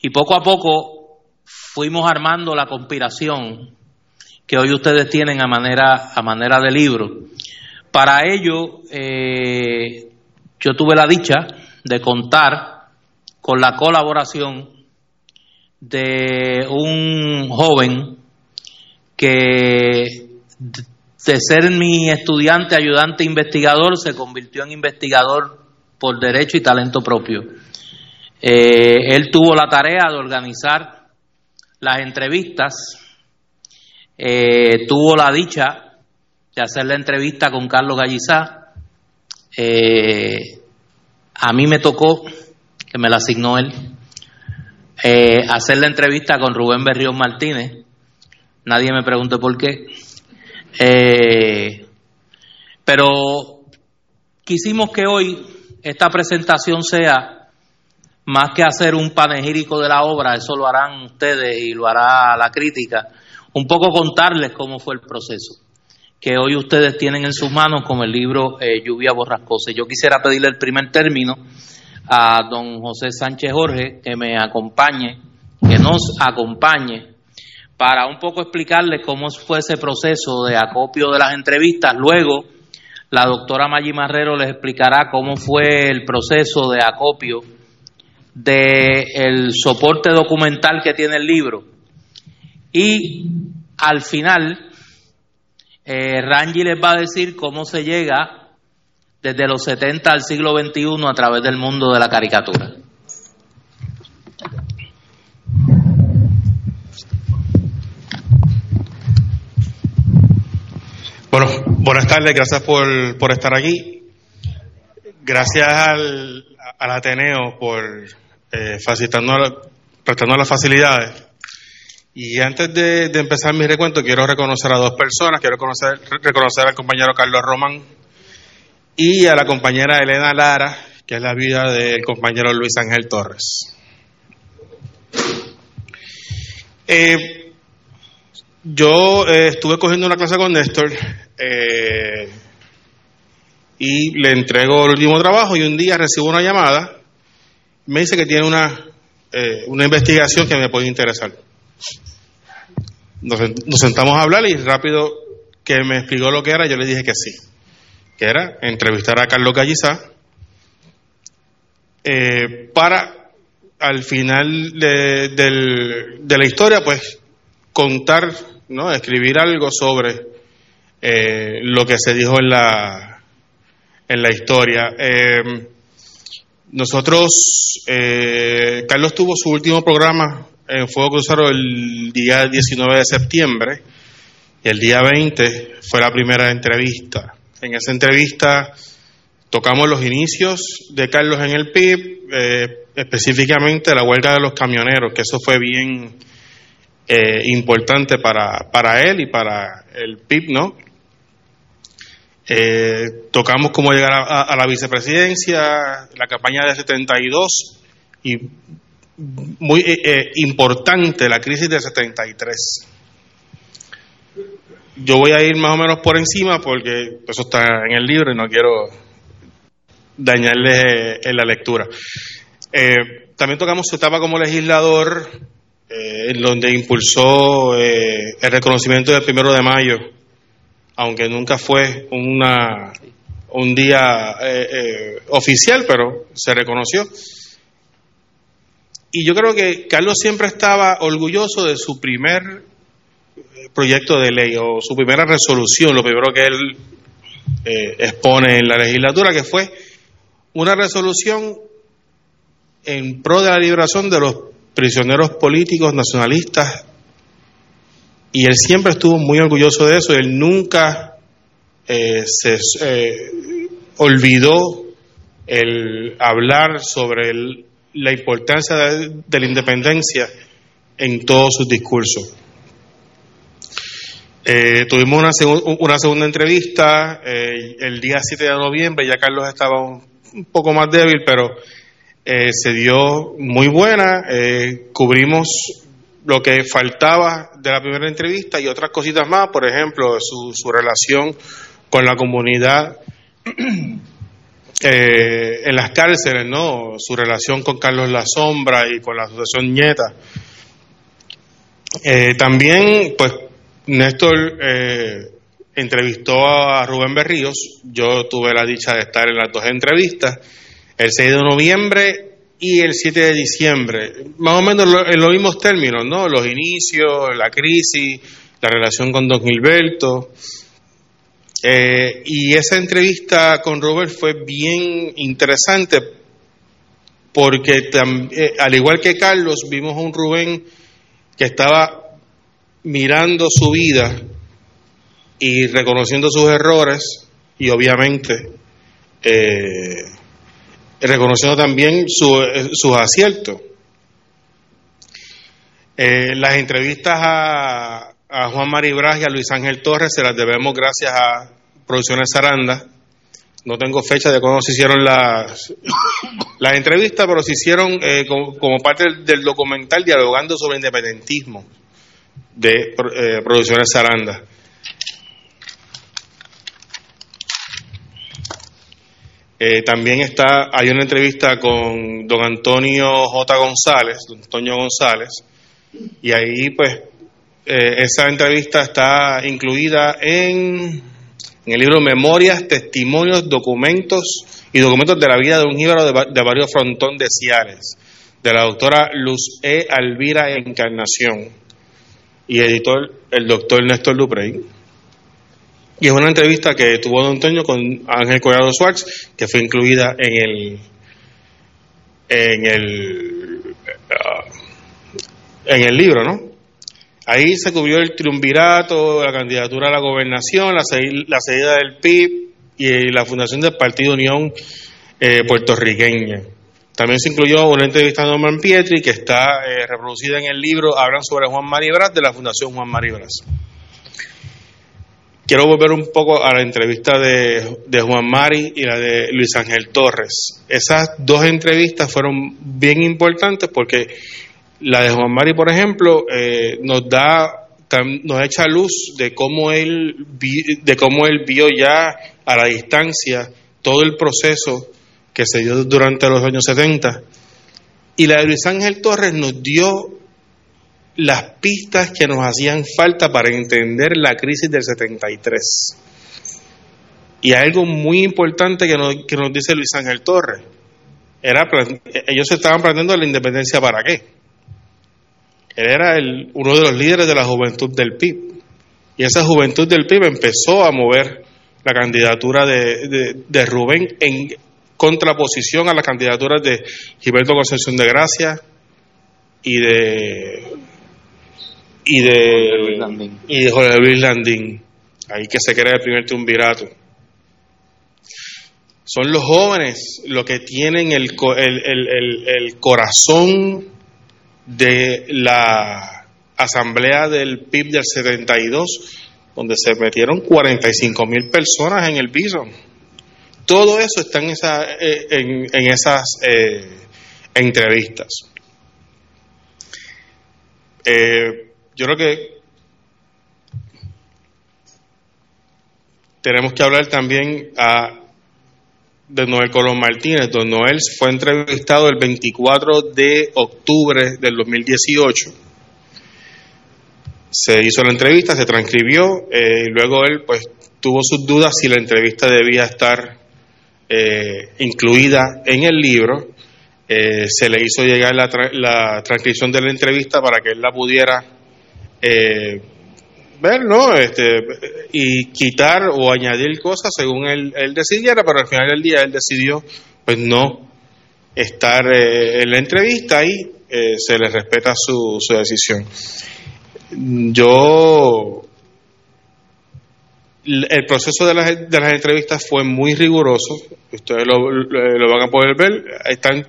y poco a poco fuimos armando la conspiración que hoy ustedes tienen a manera, a manera de libro. Para ello, eh, yo tuve la dicha de contar con la colaboración de un joven que de ser mi estudiante, ayudante, investigador, se convirtió en investigador por derecho y talento propio. Eh, él tuvo la tarea de organizar las entrevistas, eh, tuvo la dicha de hacer la entrevista con Carlos Gallizá, eh, a mí me tocó, que me la asignó él, eh, hacer la entrevista con Rubén Berrión Martínez. Nadie me preguntó por qué. Eh, pero quisimos que hoy esta presentación sea más que hacer un panegírico de la obra, eso lo harán ustedes y lo hará la crítica, un poco contarles cómo fue el proceso que hoy ustedes tienen en sus manos como el libro eh, Lluvia Borrascosa. Yo quisiera pedirle el primer término a don José Sánchez Jorge que me acompañe, que nos acompañe para un poco explicarles cómo fue ese proceso de acopio de las entrevistas. Luego, la doctora Maggi Marrero les explicará cómo fue el proceso de acopio del soporte documental que tiene el libro. Y al final eh, Rangi les va a decir cómo se llega desde los 70 al siglo XXI a través del mundo de la caricatura. Bueno, buenas tardes, gracias por, por estar aquí. Gracias al, al Ateneo por eh, facilitarnos, prestarnos las facilidades y antes de, empezar mi recuento, quiero reconocer a dos personas. Quiero conocer, reconocer al compañero Carlos Román y a la compañera Elena Lara, que es la vida del compañero Luis Ángel Torres. Eh, yo eh, estuve cogiendo una clase con Néstor eh, y le entrego el último trabajo y un día recibo una llamada. Me dice que tiene una, una investigación que me puede interesar nos, sentamos a hablar y rápido que me explicó lo que era, yo le dije que sí, que era entrevistar a Carlos Gallizá eh, para al final de, de, la historia, pues contar, ¿no? escribir algo sobre eh, lo que se dijo en la, en la historia. Eh, nosotros, Carlos tuvo su último programa en Fuego Cruzado el día 19 de septiembre y el día 20 fue la primera entrevista. En esa entrevista tocamos los inicios de Carlos en el PIB, eh, específicamente la huelga de los camioneros, que eso fue bien eh, importante para, para él y para el PIB, ¿no? Eh, tocamos cómo llegar a, a, la vicepresidencia, la campaña de 72 y muy importante la crisis de 73 yo voy a ir más o menos por encima porque eso está en el libro y no quiero dañarle en la lectura. Eh, también tocamos su etapa como legislador, eh, donde impulsó eh, el reconocimiento del primero de mayo, aunque nunca fue una, un día oficial, pero se reconoció. Y yo creo que Carlos siempre estaba orgulloso de su primer proyecto de ley o su primera resolución, lo primero que él eh, expone en la legislatura, que fue una resolución en pro de la liberación de los prisioneros políticos nacionalistas. Y él siempre estuvo muy orgulloso de eso, él nunca eh, se eh, olvidó el hablar sobre la importancia de la independencia en todos sus discursos. Eh, tuvimos una, una, segunda entrevista eh, el día 7 de noviembre, ya Carlos estaba un, poco más débil, pero eh, se dio muy buena. cubrimos lo que faltaba de la primera entrevista y otras cositas más, por ejemplo, su, su relación con la comunidad en las cárceles, ¿no? Su relación con Carlos La Sombra y con la Asociación Nieta. también, pues, Néstor eh, entrevistó a Rubén Berríos, yo tuve la dicha de estar en las dos entrevistas, el 6 de noviembre y el 7 de diciembre, más o menos en los mismos términos, ¿no? Los inicios, la crisis, la relación con Don Gilberto. Eh, y esa entrevista con Rubén fue bien interesante porque eh, al igual que Carlos, vimos a un Rubén que estaba mirando su vida y reconociendo sus errores y obviamente eh, reconociendo también sus aciertos. Las entrevistas a, Juan Maribras y a Luis Ángel Torres se las debemos gracias a Producciones Saranda. No tengo fecha de cuándo se hicieron las, las entrevistas, pero se hicieron eh, como, como, parte del documental dialogando sobre independentismo de eh, Producciones Saranda. Eh, también está, hay una entrevista con don Antonio J. González, don Antonio González, y ahí pues eh, esa entrevista está incluida en, el libro Memorias, Testimonios, Documentos y Documentos de la vida de un jíbaro de, varios frontón de Ciales, de la doctora Luz E. Alvira Encarnación y editor el doctor Néstor Duprey. Y es una entrevista que tuvo Don Antonio con Ángel Collado Schwartz, que fue incluida en el en el uh, en el libro, ¿no? Ahí se cubrió el triunvirato, la candidatura a la gobernación, la, salida del PIB y la fundación del Partido Unión eh, puertorriqueña. También se incluyó una entrevista a Norman Pietri que está eh, reproducida en el libro Hablan sobre Juan Maribras de la Fundación Juan Maribras. Quiero volver un poco a la entrevista de, Juan Mari y la de Luis Ángel Torres. Esas dos entrevistas fueron bien importantes porque la de Juan Mari, por ejemplo, eh, nos da nos echa luz de cómo él de cómo él vio ya a la distancia todo el proceso que se dio durante los años 70. Y la de Luis Ángel Torres nos dio las pistas que nos hacían falta para entender la crisis del 73. Y algo muy importante que nos, que nos dice Luis Ángel Torres, era, ellos estaban planteando la independencia para qué. Él era el, uno de los líderes de la juventud del PIB. Y esa juventud del PIB empezó a mover la candidatura de, de, Rubén en contraposición a las candidaturas de Gilberto Concepción de Gracia y de y de y de Jorge Luis Landín ahí que se crea el primer triunvirato son los jóvenes los que tienen el, el, el, el corazón de la asamblea del PIB del 72 donde se metieron 45 mil personas en el Bison. Todo eso está en, esa, eh, en, esas eh, entrevistas. Eh, yo creo que tenemos que hablar también a, de Noel Colón Martínez. Don Noel fue entrevistado el 24 de octubre del 2018 se hizo la entrevista, se transcribió eh, y luego él pues tuvo sus dudas si la entrevista debía estar eh, incluida en el libro. Eh, se le hizo llegar la, la, transcripción de la entrevista para que él la pudiera ver, ¿no? Este, y quitar o añadir cosas según él, él, decidiera, pero al final del día él decidió pues no estar en la entrevista y se le respeta su, su decisión. Yo, el proceso de las, de las entrevistas fue muy riguroso, ustedes lo van a poder ver, están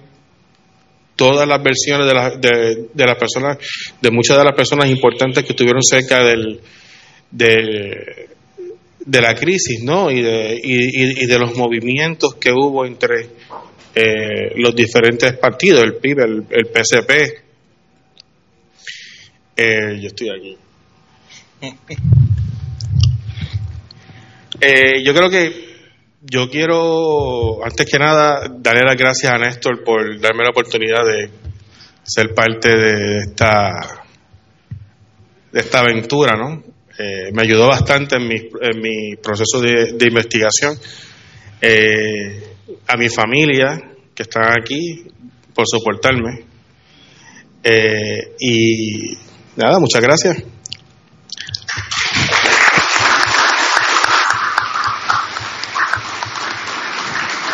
todas las versiones de, la, de, las personas, de muchas de las personas importantes que estuvieron cerca del, de, de la crisis, ¿no? Y de, y, de los movimientos que hubo entre eh, los diferentes partidos, el PIB, el, el PSP, eh, yo estoy aquí. Eh, yo creo que yo quiero, antes que nada, darle las gracias a Néstor por darme la oportunidad de ser parte de esta, de esta aventura, ¿no? Eh, me ayudó bastante en mi, en mi proceso de, investigación. a mi familia, que están aquí, por soportarme. y Nada, muchas gracias.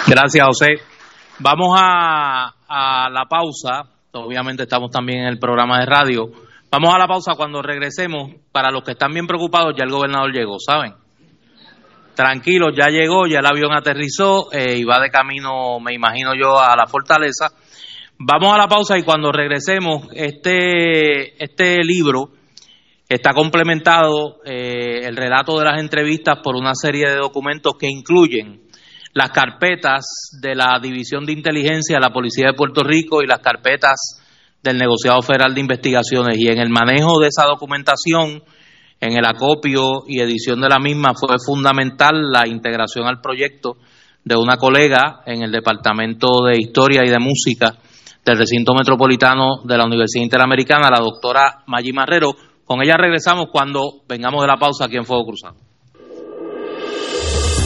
Gracias, José. Vamos a, la pausa. Obviamente estamos también en el programa de radio. Vamos a la pausa cuando regresemos. Para los que están bien preocupados, ya el gobernador llegó, ¿saben? Tranquilos, ya llegó, ya el avión aterrizó eh, y va de camino, me imagino yo, a la fortaleza. Vamos a la pausa y cuando regresemos, este, este libro está complementado, eh, el relato de las entrevistas, por una serie de documentos que incluyen las carpetas de la División de Inteligencia de la Policía de Puerto Rico y las carpetas del Negociado Federal de Investigaciones. Y en el manejo de esa documentación, en el acopio y edición de la misma, fue fundamental la integración al proyecto de una colega en el Departamento de Historia y de Música del recinto metropolitano de la Universidad Interamericana, la doctora Maggi Marrero. Con ella regresamos cuando vengamos de la pausa aquí en Fuego Cruzado.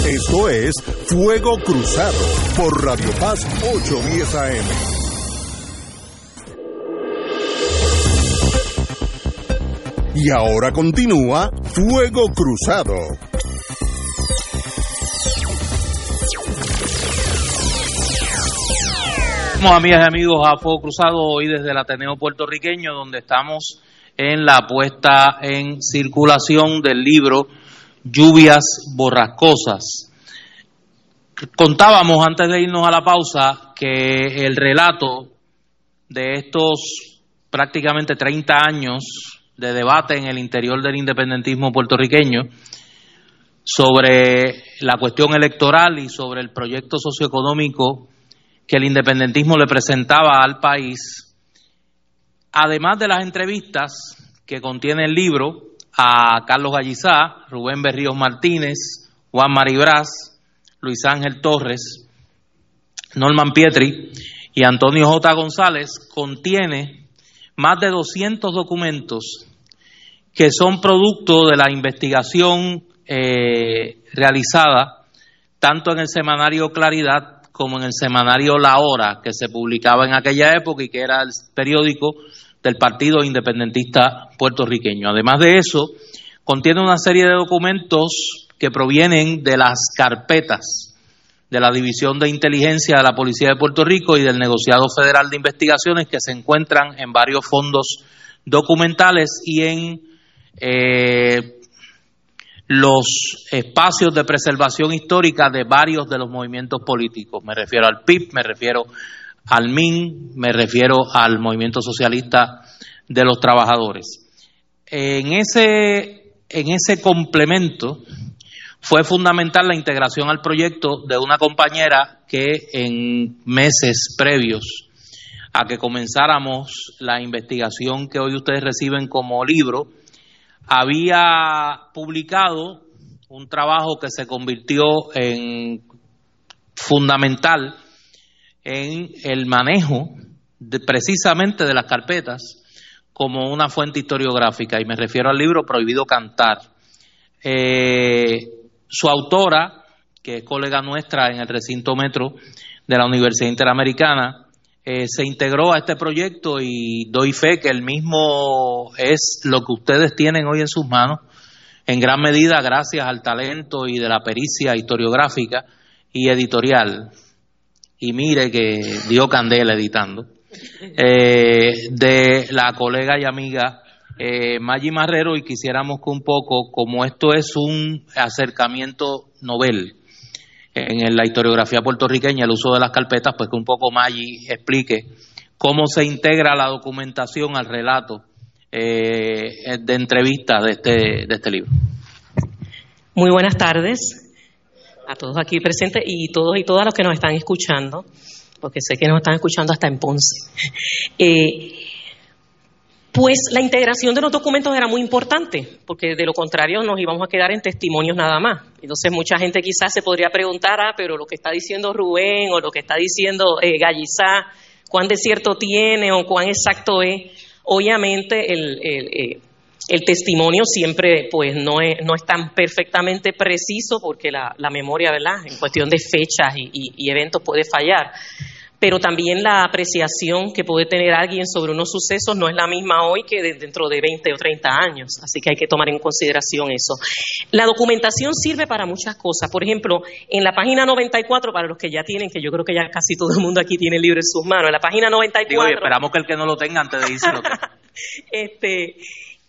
Esto es Fuego Cruzado por Radio Paz 810 AM. Y ahora continúa Fuego Cruzado. amigas y amigos, a Fuego Cruzado hoy desde el Ateneo puertorriqueño, donde estamos en la puesta en circulación del libro Lluvias Borrascosas. Contábamos antes de irnos a la pausa que el relato de estos prácticamente 30 años de debate en el interior del independentismo puertorriqueño sobre la cuestión electoral y sobre el proyecto socioeconómico que el independentismo le presentaba al país, además de las entrevistas que contiene el libro a Carlos Gallizá, Rubén Berríos Martínez, Juan Maribraz, Luis Ángel Torres, Norman Pietri y Antonio J. González, contiene más de 200 documentos que son producto de la investigación eh, realizada tanto en el semanario Claridad como en el semanario La Hora, que se publicaba en aquella época y que era el periódico del Partido Independentista puertorriqueño. Además de eso, contiene una serie de documentos que provienen de las carpetas de la División de Inteligencia de la Policía de Puerto Rico y del Negociado Federal de Investigaciones que se encuentran en varios fondos documentales y en eh, los espacios de preservación histórica de varios de los movimientos políticos. Me refiero al PIB, me refiero al MIN, me refiero al Movimiento Socialista de los Trabajadores. En ese, en ese complemento fue fundamental la integración al proyecto de una compañera que en meses previos a que comenzáramos la investigación que hoy ustedes reciben como libro, había publicado un trabajo que se convirtió en fundamental en el manejo precisamente de las carpetas como una fuente historiográfica, y me refiero al libro Prohibido Cantar. Eh, su autora, que es colega nuestra en el recinto metro de la Universidad Interamericana, eh, se integró a este proyecto y doy fe que el mismo es lo que ustedes tienen hoy en sus manos, en gran medida gracias al talento y de la pericia historiográfica y editorial. Y mire que dio candela editando. Eh, de la colega y amiga eh, Maggi Marrero y quisiéramos que un poco, como esto es un acercamiento novel en la historiografía puertorriqueña, el uso de las carpetas, pues que un poco Maggi explique cómo se integra la documentación al relato eh, de entrevistas de este, de este libro. Muy buenas tardes a todos aquí presentes y todos y todas los que nos están escuchando, porque sé que nos están escuchando hasta en Ponce. [LAUGHS] Eh, pues la integración de los documentos era muy importante, porque de lo contrario nos íbamos a quedar en testimonios nada más. Entonces mucha gente quizás se podría preguntar, ah, pero lo que está diciendo Rubén o lo que está diciendo eh, Gallizá, ¿cuán de cierto tiene o cuán exacto es? Obviamente el, eh, testimonio siempre pues no es, no es tan perfectamente preciso porque la, la memoria, ¿verdad? En cuestión de fechas y eventos puede fallar pero también la apreciación que puede tener alguien sobre unos sucesos no es la misma hoy que dentro de 20 o 30 años, así que hay que tomar en consideración eso. La documentación sirve para muchas cosas, por ejemplo, en la página 94, para los que ya tienen, que yo creo que ya casi todo el mundo aquí tiene el libro en sus manos, en la página 94... esperamos que el que no lo tenga antes de irse [LAUGHS] este,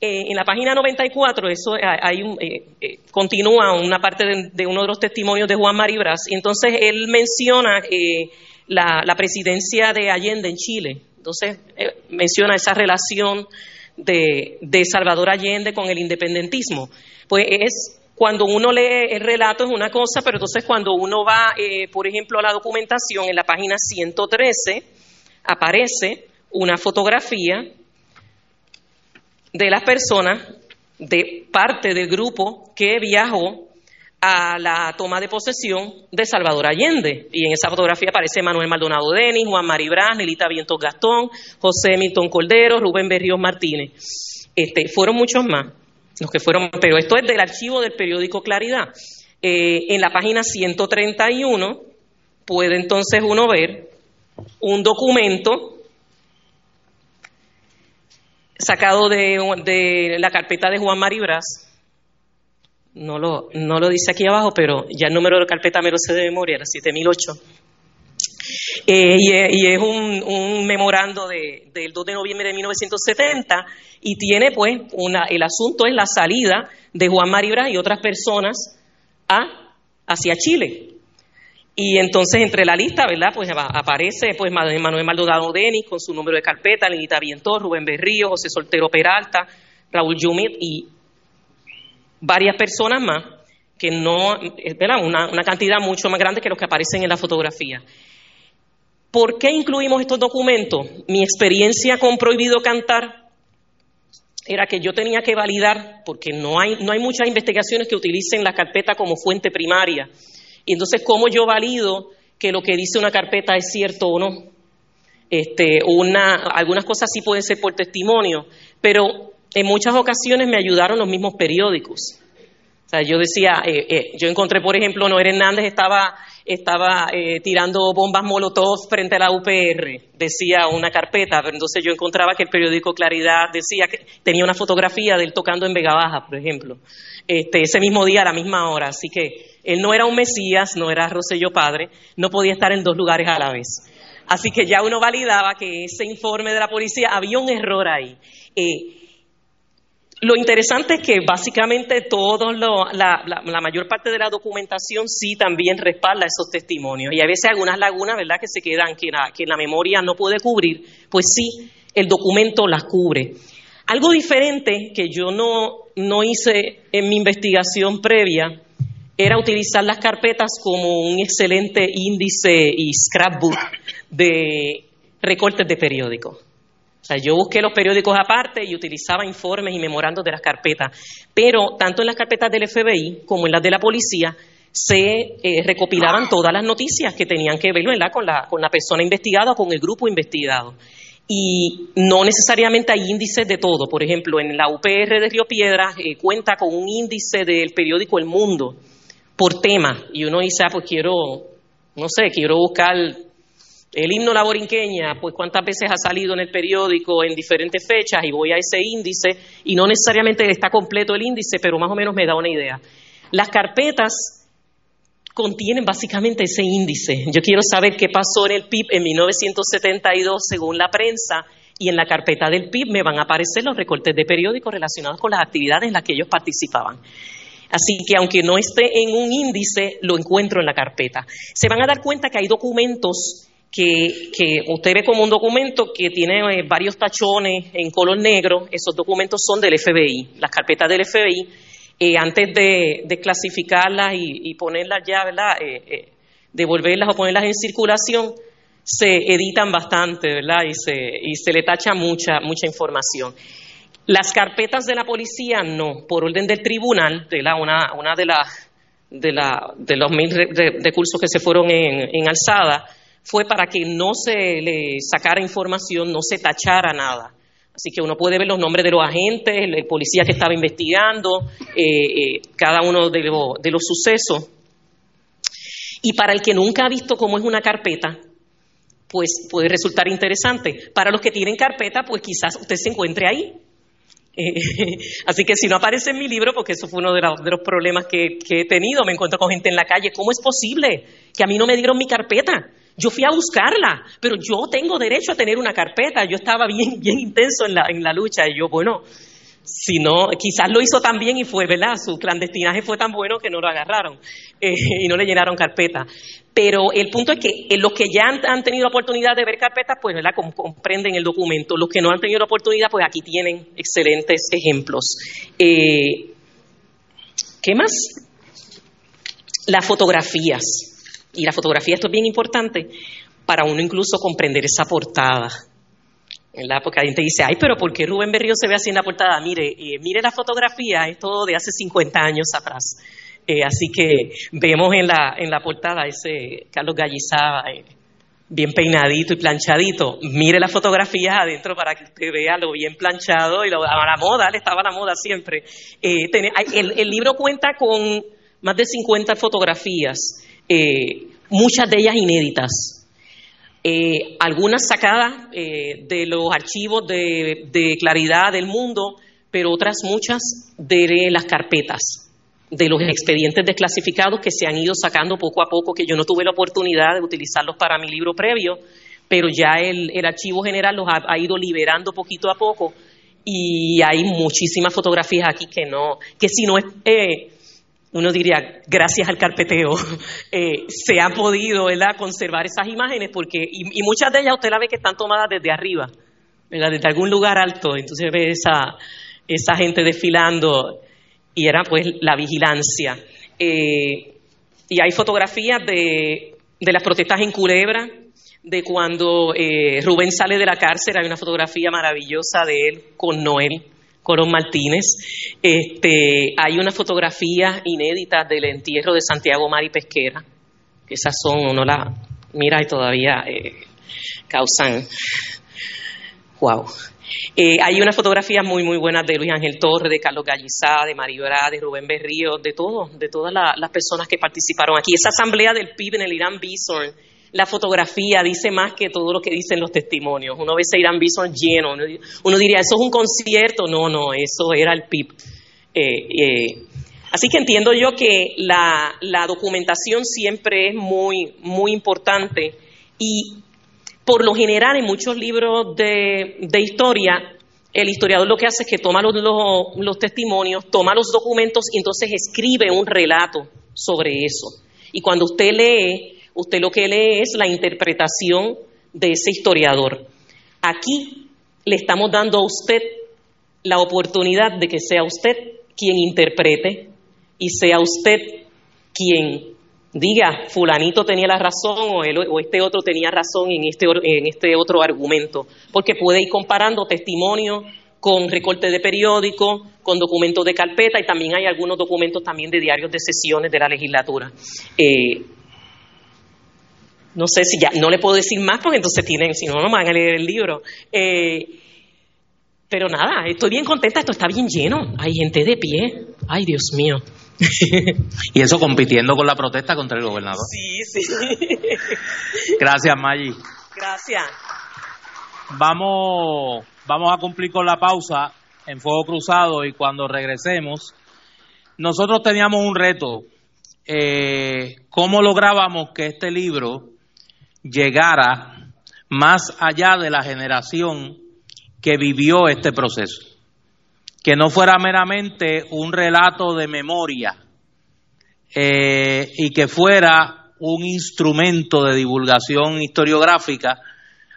eh, en la página 94, eso eh, hay un, eh, continúa una parte de, uno de los testimonios de Juan Maribras, entonces él menciona la, presidencia de Allende en Chile. Entonces, menciona esa relación de, Salvador Allende con el independentismo. Pues es cuando uno lee el relato es una cosa, pero entonces cuando uno va, eh, por ejemplo, a la documentación, en la página 113 aparece una fotografía de las personas de parte del grupo que viajó a la toma de posesión de Salvador Allende. Y en esa fotografía aparece Manuel Maldonado Denis, Juan Maribras, Nelita Vientos Gastón, José Milton Cordero, Rubén Berríos Martínez. Este, fueron muchos más los que fueron, pero esto es del archivo del periódico Claridad. Eh, en la página 131 puede entonces uno ver un documento sacado de, la carpeta de Juan Maribras, no lo, no lo dice aquí abajo, pero ya el número de carpeta me lo sé de memoria, era 7008. Eh, y, es un, memorando de, del 2 de noviembre de 1970 y tiene pues una, el asunto es la salida de Juan Maribra y otras personas hacia Chile. Y entonces entre la lista, ¿verdad? Pues aparece pues Manuel Maldonado Denis con su número de carpeta, Lenita Vientor, Rubén Berrío, José Soltero Peralta, Raúl Yumit y varias personas más, que no, es Una, una cantidad mucho más grande que los que aparecen en la fotografía. ¿Por qué incluimos estos documentos? Mi experiencia con Prohibido Cantar era que yo tenía que validar, porque no hay, no hay muchas investigaciones que utilicen la carpeta como fuente primaria. Y entonces, ¿cómo yo valido que lo que dice una carpeta es cierto o no? Este, una, algunas cosas sí pueden ser por testimonio, pero en muchas ocasiones me ayudaron los mismos periódicos. O sea, yo decía, eh, eh, yo encontré, por ejemplo, Noel Hernández estaba, eh, tirando bombas molotov frente a la UPR, decía una carpeta, pero entonces yo encontraba que el periódico Claridad decía que tenía una fotografía de él tocando en Vega Baja, por ejemplo, este, ese mismo día a la misma hora. Así que él no era un Mesías, no era Rosello Padre, no podía estar en dos lugares a la vez. Así que ya uno validaba que ese informe de la policía había un error ahí. Lo interesante es que básicamente todo la, mayor parte de la documentación sí también respalda esos testimonios. Y a veces algunas lagunas, ¿verdad?, que se quedan, que la, que la memoria no puede cubrir, pues sí, el documento las cubre. Algo diferente que yo no, no hice en mi investigación previa era utilizar las carpetas como un excelente índice y scrapbook de recortes de periódicos. O sea, yo busqué los periódicos aparte y utilizaba informes y memorandos de las carpetas, pero tanto en las carpetas del FBI como en las de la policía se eh, recopilaban todas las noticias que tenían que ver Con, la, con la persona investigada o con el grupo investigado. Y no necesariamente hay índices de todo. Por ejemplo, en la UPR de Río Piedras eh, cuenta con un índice del periódico El Mundo por tema. Y uno dice, ah, pues quiero, no sé, quiero buscar el himno La Borinqueña, pues cuántas veces ha salido en el periódico en diferentes fechas y voy a ese índice y no necesariamente está completo el índice, pero más o menos me da una idea. Las carpetas contienen básicamente ese índice. Yo quiero saber qué pasó en el PIB en 1972 según la prensa y en la carpeta del PIB me van a aparecer los recortes de periódicos relacionados con las actividades en las que ellos participaban. Así que aunque no esté en un índice, lo encuentro en la carpeta. Se van a dar cuenta que hay documentos que, usted ve como un documento que tiene eh, varios tachones en color negro. Esos documentos son del FBI, las carpetas del FBI. Eh, antes de, clasificarlas y, ponerlas ya, ¿verdad? Eh, devolverlas o ponerlas en circulación, se editan bastante, ¿verdad? Y se, y se le tacha mucha, mucha información. Las carpetas de la policía no, por orden del tribunal, Una, una de, las de, de los mil recursos que se fueron en alzada, fue para que no se le sacara información, no se tachara nada. Así que uno puede ver los nombres de los agentes, el, policía que estaba investigando, eh, eh, cada uno de, los sucesos. Y para el que nunca ha visto cómo es una carpeta, pues puede resultar interesante. Para los que tienen carpeta, pues quizás usted se encuentre ahí. [LAUGHS] así que si no aparece en mi libro, porque eso fue uno de, de los problemas que, que, he tenido, me encuentro con gente en la calle, ¿cómo es posible que a mí no me dieron mi carpeta? Yo fui a buscarla, pero yo tengo derecho a tener una carpeta. Yo estaba bien, [LAUGHS] bien intenso en la, en la lucha y yo, bueno, si no, quizás lo hizo tan bien y fue, ¿verdad? Su clandestinaje fue tan bueno que no lo agarraron eh, [LAUGHS] y no le llenaron carpeta. Pero el punto es que eh, los que ya han, tenido oportunidad de ver carpetas, pues, ¿verdad? comprenden el documento. Los que no han tenido la oportunidad, pues aquí tienen excelentes ejemplos. Eh, ¿Qué más? Las fotografías. Y la fotografía, esto es bien importante para uno incluso comprender esa portada. En la época gente dice, ay, pero ¿por qué Rubén Berrío se ve así en la portada? Mire, eh, mire la fotografía, es todo de hace 50 años atrás. Eh, así que vemos en la, en la portada ese Carlos Gallizá eh, bien peinadito y planchadito. Mire las fotografías adentro para que usted vea lo bien planchado y lo, a la moda, le estaba a la moda siempre. el, el libro cuenta con más de 50 fotografías eh, muchas de ellas inéditas, eh, algunas sacadas eh, de los archivos de, claridad del mundo, pero otras muchas de las carpetas, de los expedientes desclasificados que se han ido sacando poco a poco, que yo no tuve la oportunidad de utilizarlos para mi libro previo, pero ya el, archivo general los ha, ido liberando poquito a poco y hay muchísimas fotografías aquí que no, que si no es uno diría, gracias al carpeteo, [LAUGHS] eh, se ha podido conservar esas imágenes, porque, y, muchas de ellas usted la ve que están tomadas desde arriba, desde algún lugar alto, entonces ve esa, esa gente desfilando y era pues la vigilancia. Eh, y hay fotografías de, de, las protestas en Culebra, de cuando eh, Rubén sale de la cárcel, hay una fotografía maravillosa de él con Noel Corón Martínez. Este, hay una fotografía inédita del entierro de Santiago Mari Pesquera, que esas son, uno la mira y todavía eh, causan, wow. Eh, hay unas fotografías muy, muy buenas de Luis Ángel Torres, de Carlos Gallizá, de Mario de Rubén Berrío, de todos, de todas las personas que participaron aquí. Esa asamblea del PIB en el Irán Bison, la fotografía dice más que todo lo que dicen los testimonios. Uno ve ese Irán Bison lleno, uno, diría, ¿eso es un concierto? No, no, eso era el PIB. Eh, eh, así que entiendo yo que la, la documentación siempre es muy, muy importante y por lo general, en muchos libros de, historia, el historiador lo que hace es que toma los, testimonios, toma los documentos y entonces escribe un relato sobre eso. Y cuando usted lee, usted lo que lee es la interpretación de ese historiador. Aquí le estamos dando a usted la oportunidad de que sea usted quien interprete y sea usted quien diga, fulanito tenía la razón o, este otro tenía razón en este, en este otro argumento, porque puede ir comparando testimonios con recortes de periódico, con documentos de carpeta y también hay algunos documentos también de diarios de sesiones de la legislatura. Eh, no sé si ya, no le puedo decir más porque entonces tienen, si no, no van a leer el libro. Eh, pero nada, estoy bien contenta, esto está bien lleno, hay gente de pie, ay Dios mío. [LAUGHS] y eso compitiendo con la protesta contra el gobernador. Sí, sí. [LAUGHS] Gracias, Maggi. Gracias. Vamos, vamos a cumplir con la pausa en Fuego Cruzado y cuando regresemos, nosotros teníamos un reto. Eh, ¿Cómo lográbamos que este libro llegara más allá de la generación que vivió este proceso? que no fuera meramente un relato de memoria eh, y que fuera un instrumento de divulgación historiográfica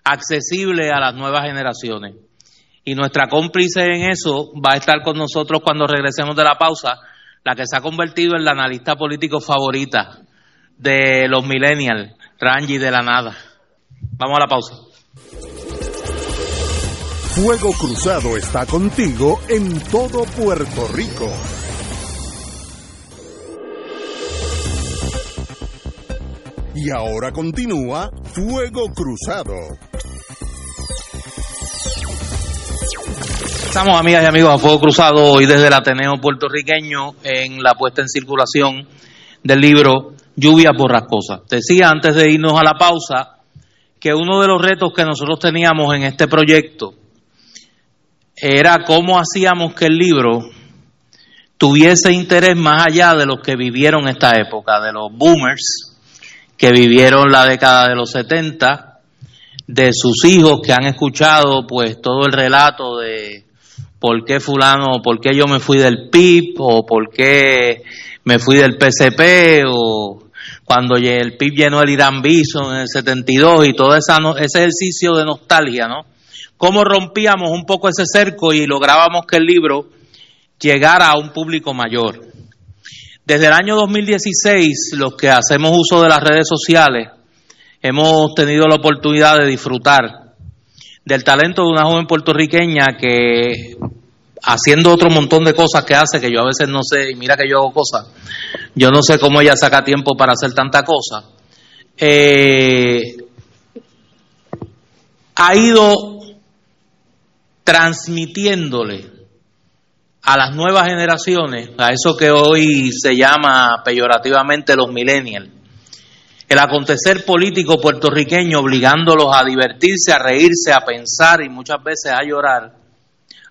accesible a las nuevas generaciones. Y nuestra cómplice en eso va a estar con nosotros cuando regresemos de la pausa, la que se ha convertido en la analista político favorita de los millennials, Rangi de la Nada. Vamos a la pausa. Fuego Cruzado está contigo en todo Puerto Rico. Y ahora continúa Fuego Cruzado. Estamos amigas y amigos a Fuego Cruzado hoy desde el Ateneo puertorriqueño en la puesta en circulación del libro Lluvias borrascosas. Decía antes de irnos a la pausa que uno de los retos que nosotros teníamos en este proyecto era cómo hacíamos que el libro tuviese interés más allá de los que vivieron esta época, de los boomers que vivieron la década de los 70, de sus hijos que han escuchado pues todo el relato de por qué fulano, por qué yo me fui del PIB o por qué me fui del PCP o cuando el PIB llenó el Irán Bison en el 72 y todo esa, ese ejercicio de nostalgia, ¿no? cómo rompíamos un poco ese cerco y lográbamos que el libro llegara a un público mayor. Desde el año 2016, los que hacemos uso de las redes sociales, hemos tenido la oportunidad de disfrutar del talento de una joven puertorriqueña que haciendo otro montón de cosas que hace, que yo a veces no sé, y mira que yo hago cosas, yo no sé cómo ella saca tiempo para hacer tanta cosa, eh, ha ido transmitiéndole a las nuevas generaciones, a eso que hoy se llama peyorativamente los millennials, el acontecer político puertorriqueño obligándolos a divertirse, a reírse, a pensar y muchas veces a llorar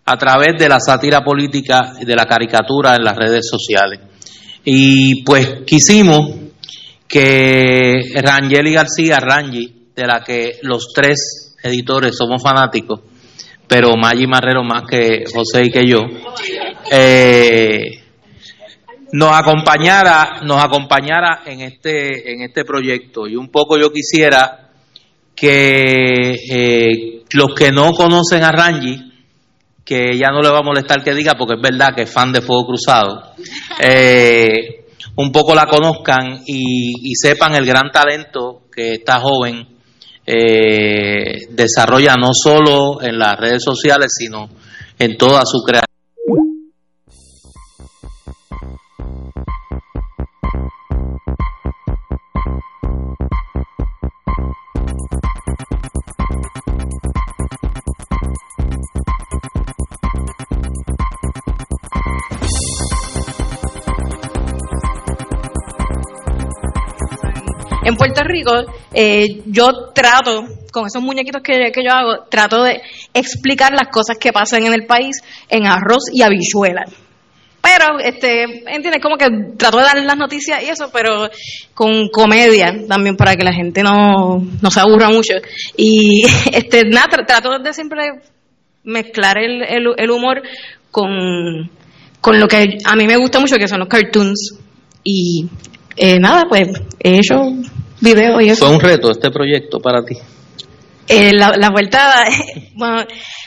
a través de la sátira política y de la caricatura en las redes sociales. Y pues quisimos que Rangeli García, Rangi, de la que los tres editores somos fanáticos, pero Maggi Marrero más que José y que yo, eh, nos acompañara, nos acompañara en este, en este proyecto. Y un poco yo quisiera que eh, los que no conocen a Rangi, que ya no le va a molestar que diga, porque es verdad que es fan de Fuego Cruzado, eh, un poco la conozcan y, sepan el gran talento que esta joven eh, desarrolla no solo en las redes sociales, sino en toda su creación. Rico, eh, yo trato, con esos muñequitos que, que yo hago, trato de explicar las cosas que pasan en el país en arroz y habichuelas. Pero, este, entiendes, como que trato de dar las noticias y eso, pero con comedia también para que la gente no, no se aburra mucho. Y, [LAUGHS] este, nada, trato de siempre mezclar el, el, humor con, con lo que a mí me gusta mucho, que son los cartoons. Y, eh, nada, pues, he videos y eso. ¿Fue un reto este proyecto para ti? Eh, la, la vuelta, [LAUGHS] bueno,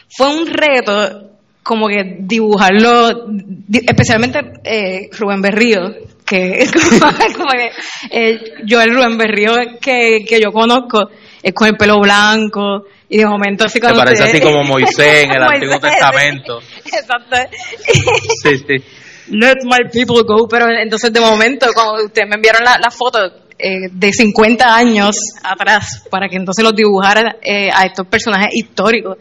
fue un reto como que dibujarlo, especialmente eh, Rubén Berrío, que es [LAUGHS] como, que eh, yo el Rubén Berrío que, que yo conozco es con el pelo blanco y de momento así como... parece así como Moisés en el [LAUGHS] Antiguo Testamento. Exacto. Sí, sí. Let my people go, pero entonces de momento cuando ustedes me enviaron la, la foto eh, de 50 años atrás para que entonces los dibujara eh, a estos personajes históricos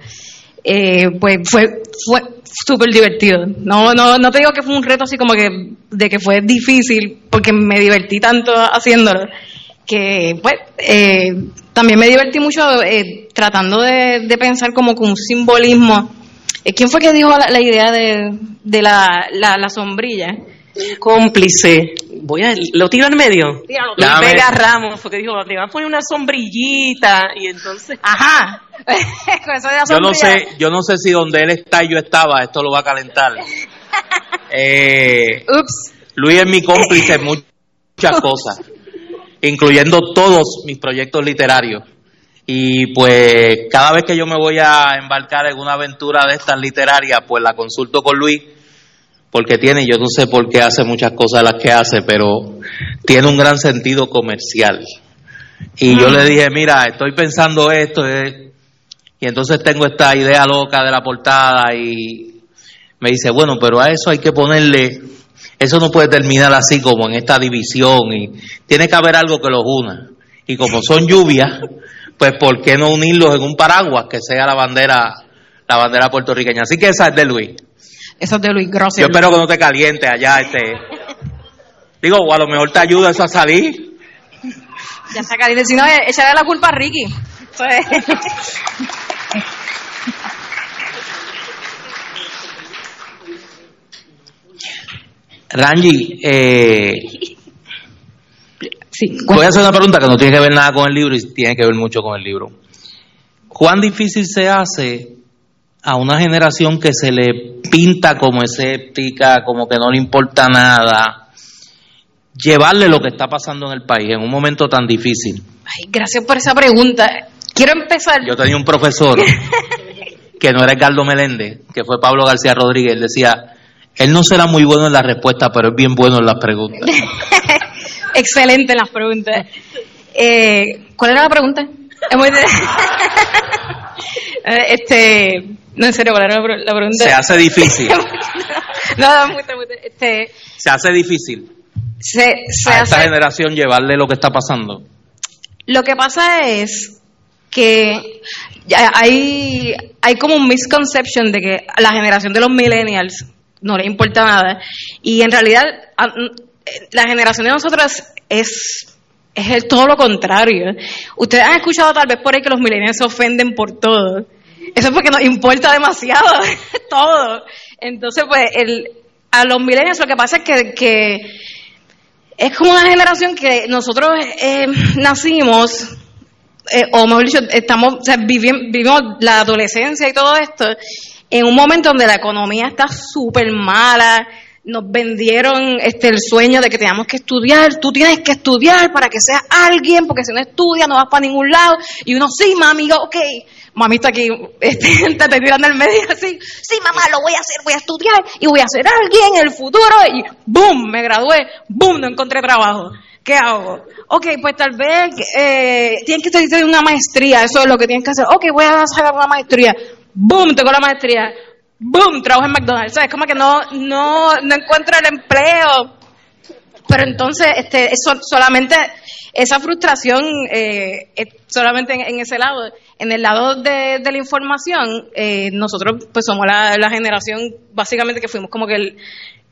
eh, pues fue fue súper divertido. No, no, no te digo que fue un reto así como que de que fue difícil, porque me divertí tanto haciéndolo, que pues eh, también me divertí mucho tratando de, pensar como con un simbolismo. ¿Quién fue que dijo la, idea de, de la, la sombrilla? Cómplice. Voy a, lo tiro en medio. Luis Vega Ramos, porque dijo, le van a poner una sombrillita y entonces. Ajá. [LAUGHS] yo no sé, yo no sé si donde él está y yo estaba, esto lo va a calentar. [LAUGHS] Eh, Ups. Luis es mi cómplice en muchas [LAUGHS] cosas, incluyendo todos mis proyectos literarios. Y pues cada vez que yo me voy a embarcar en una aventura de estas literarias, pues la consulto con Luis porque tiene, yo no sé por qué hace muchas cosas las que hace, pero tiene un gran sentido comercial. Y yo le dije, mira, estoy pensando esto, eh", y entonces tengo esta idea loca de la portada y me dice, bueno, pero a eso hay que ponerle, eso no puede terminar así como en esta división y tiene que haber algo que los una. Y como son lluvias, pues ¿por qué no unirlos en un paraguas que sea la bandera, la bandera puertorriqueña? Así que esa es de Luis. Eso es de Luis Grossi. Yo espero que no te caliente allá, este. Digo, o a lo mejor te ayuda eso a salir. Ya está caliente. Si no, echaré la culpa a Ricky. Rangi, eh, sí, voy a hacer una pregunta que no tiene que ver nada con el libro y tiene que ver mucho con el libro. ¿Cuán difícil se hace a una generación que se le pinta como escéptica, como que no le importa nada, llevarle lo que está pasando en el país en un momento tan difícil. Ay, gracias por esa pregunta. Quiero empezar. Yo tenía un profesor [LAUGHS] que no era Edgardo Meléndez, que fue Pablo García Rodríguez, él decía, él no será muy bueno en la respuesta, pero es bien bueno en las preguntas. [LAUGHS] Excelente en las preguntas. Eh, ¿Cuál era la pregunta? [LAUGHS] Eh, este, no, en serio, ¿cuál era la pregunta? Se hace difícil. [LAUGHS] no, no, este, se hace difícil. Se, a esta generación llevarle lo que está pasando. Lo que pasa es que hay, hay como un misconception de que a la generación de los millennials no le importa nada. Y en realidad, la generación de nosotros es es todo lo contrario. Ustedes han escuchado tal vez por ahí que los millennials se ofenden por todo. Eso es porque nos importa demasiado [LAUGHS] todo. Entonces, pues, el, a los millennials lo que pasa es que, es como una generación que nosotros eh, nacimos, eh, o mejor dicho, estamos, vivimos la adolescencia y todo esto en un momento donde la economía está súper mala, nos vendieron este el sueño de que teníamos que estudiar, tú tienes que estudiar para que seas alguien, porque si no estudias no vas para ningún lado. Y uno, sí, mami, ok, mami está aquí, [LAUGHS] este, te estoy tirando el medio así, sí, mamá, lo voy a hacer, voy a estudiar y voy a ser alguien en el futuro. Y boom, me gradué, boom, no encontré trabajo. ¿Qué hago? Ok, pues tal vez eh, tienes que estudiar una maestría, eso es lo que tienes que hacer. Ok, voy a sacar una maestría. Boom, tengo la maestría boom, trabajo en McDonald's. es Como que no, no, no encuentro el empleo. Pero entonces, este, eso, solamente esa frustración, eh, solamente en, ese lado. En el lado de, la información, eh, nosotros pues somos la, generación básicamente que fuimos como que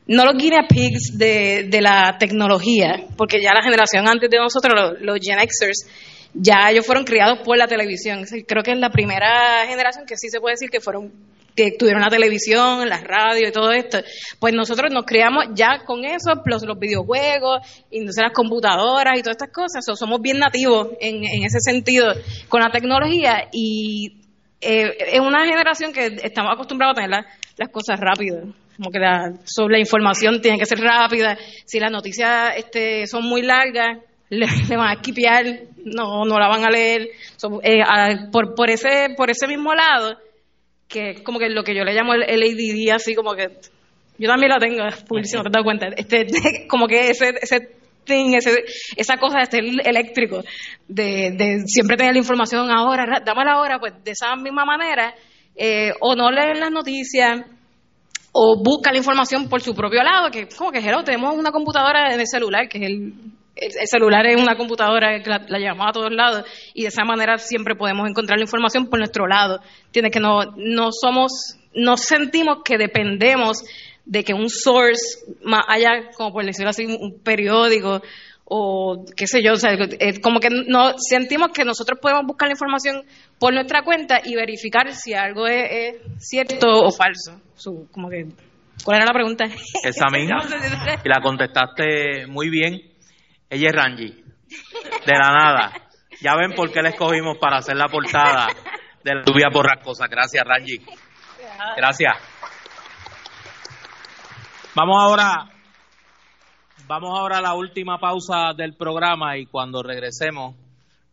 no los guinea pigs de, de, la tecnología, porque ya la generación antes de nosotros, los, los Gen Xers, ya ellos fueron criados por la televisión. Creo que es la primera generación que sí se puede decir que fueron que tuvieron la televisión, la radio y todo esto, pues nosotros nos criamos ya con eso, los, los videojuegos, las computadoras y todas estas cosas, somos bien nativos en, ese sentido con la tecnología y eh, es una generación que estamos acostumbrados a tener las cosas rápidas como que la, sobre la información tiene que ser rápida, si las noticias este, son muy largas, le, van a esquipear, no, no la van a leer, eh, por, por, ese, por ese mismo lado, que es como que lo que yo le llamo el, ADD, así como que yo también la tengo, si no te das cuenta, este, [LAUGHS] como que ese, ese thing, ese, esa cosa de ser eléctrico, de, de siempre tener la información ahora, dame la hora, pues de esa misma manera, eh, o no leer las noticias, o busca la información por su propio lado, que como que hello, tenemos una computadora en el celular, que es el, el, celular es una computadora que la, llevamos a todos lados y de esa manera siempre podemos encontrar la información por nuestro lado. Tiene que no, no somos, no sentimos que dependemos de que un source más allá, como por decirlo así, un periódico o qué sé yo, o sea, como que no sentimos que nosotros podemos buscar la información por nuestra cuenta y verificar si algo es, cierto o falso. como que, ¿cuál era la pregunta? Esa misma. [LAUGHS] y la contestaste muy bien. Ella es Rangi, de la nada. Ya ven por qué la escogimos para hacer la portada de la lluvia borrascosa. Gracias, Rangi. Gracias. Vamos ahora, vamos ahora a la última pausa del programa y cuando regresemos,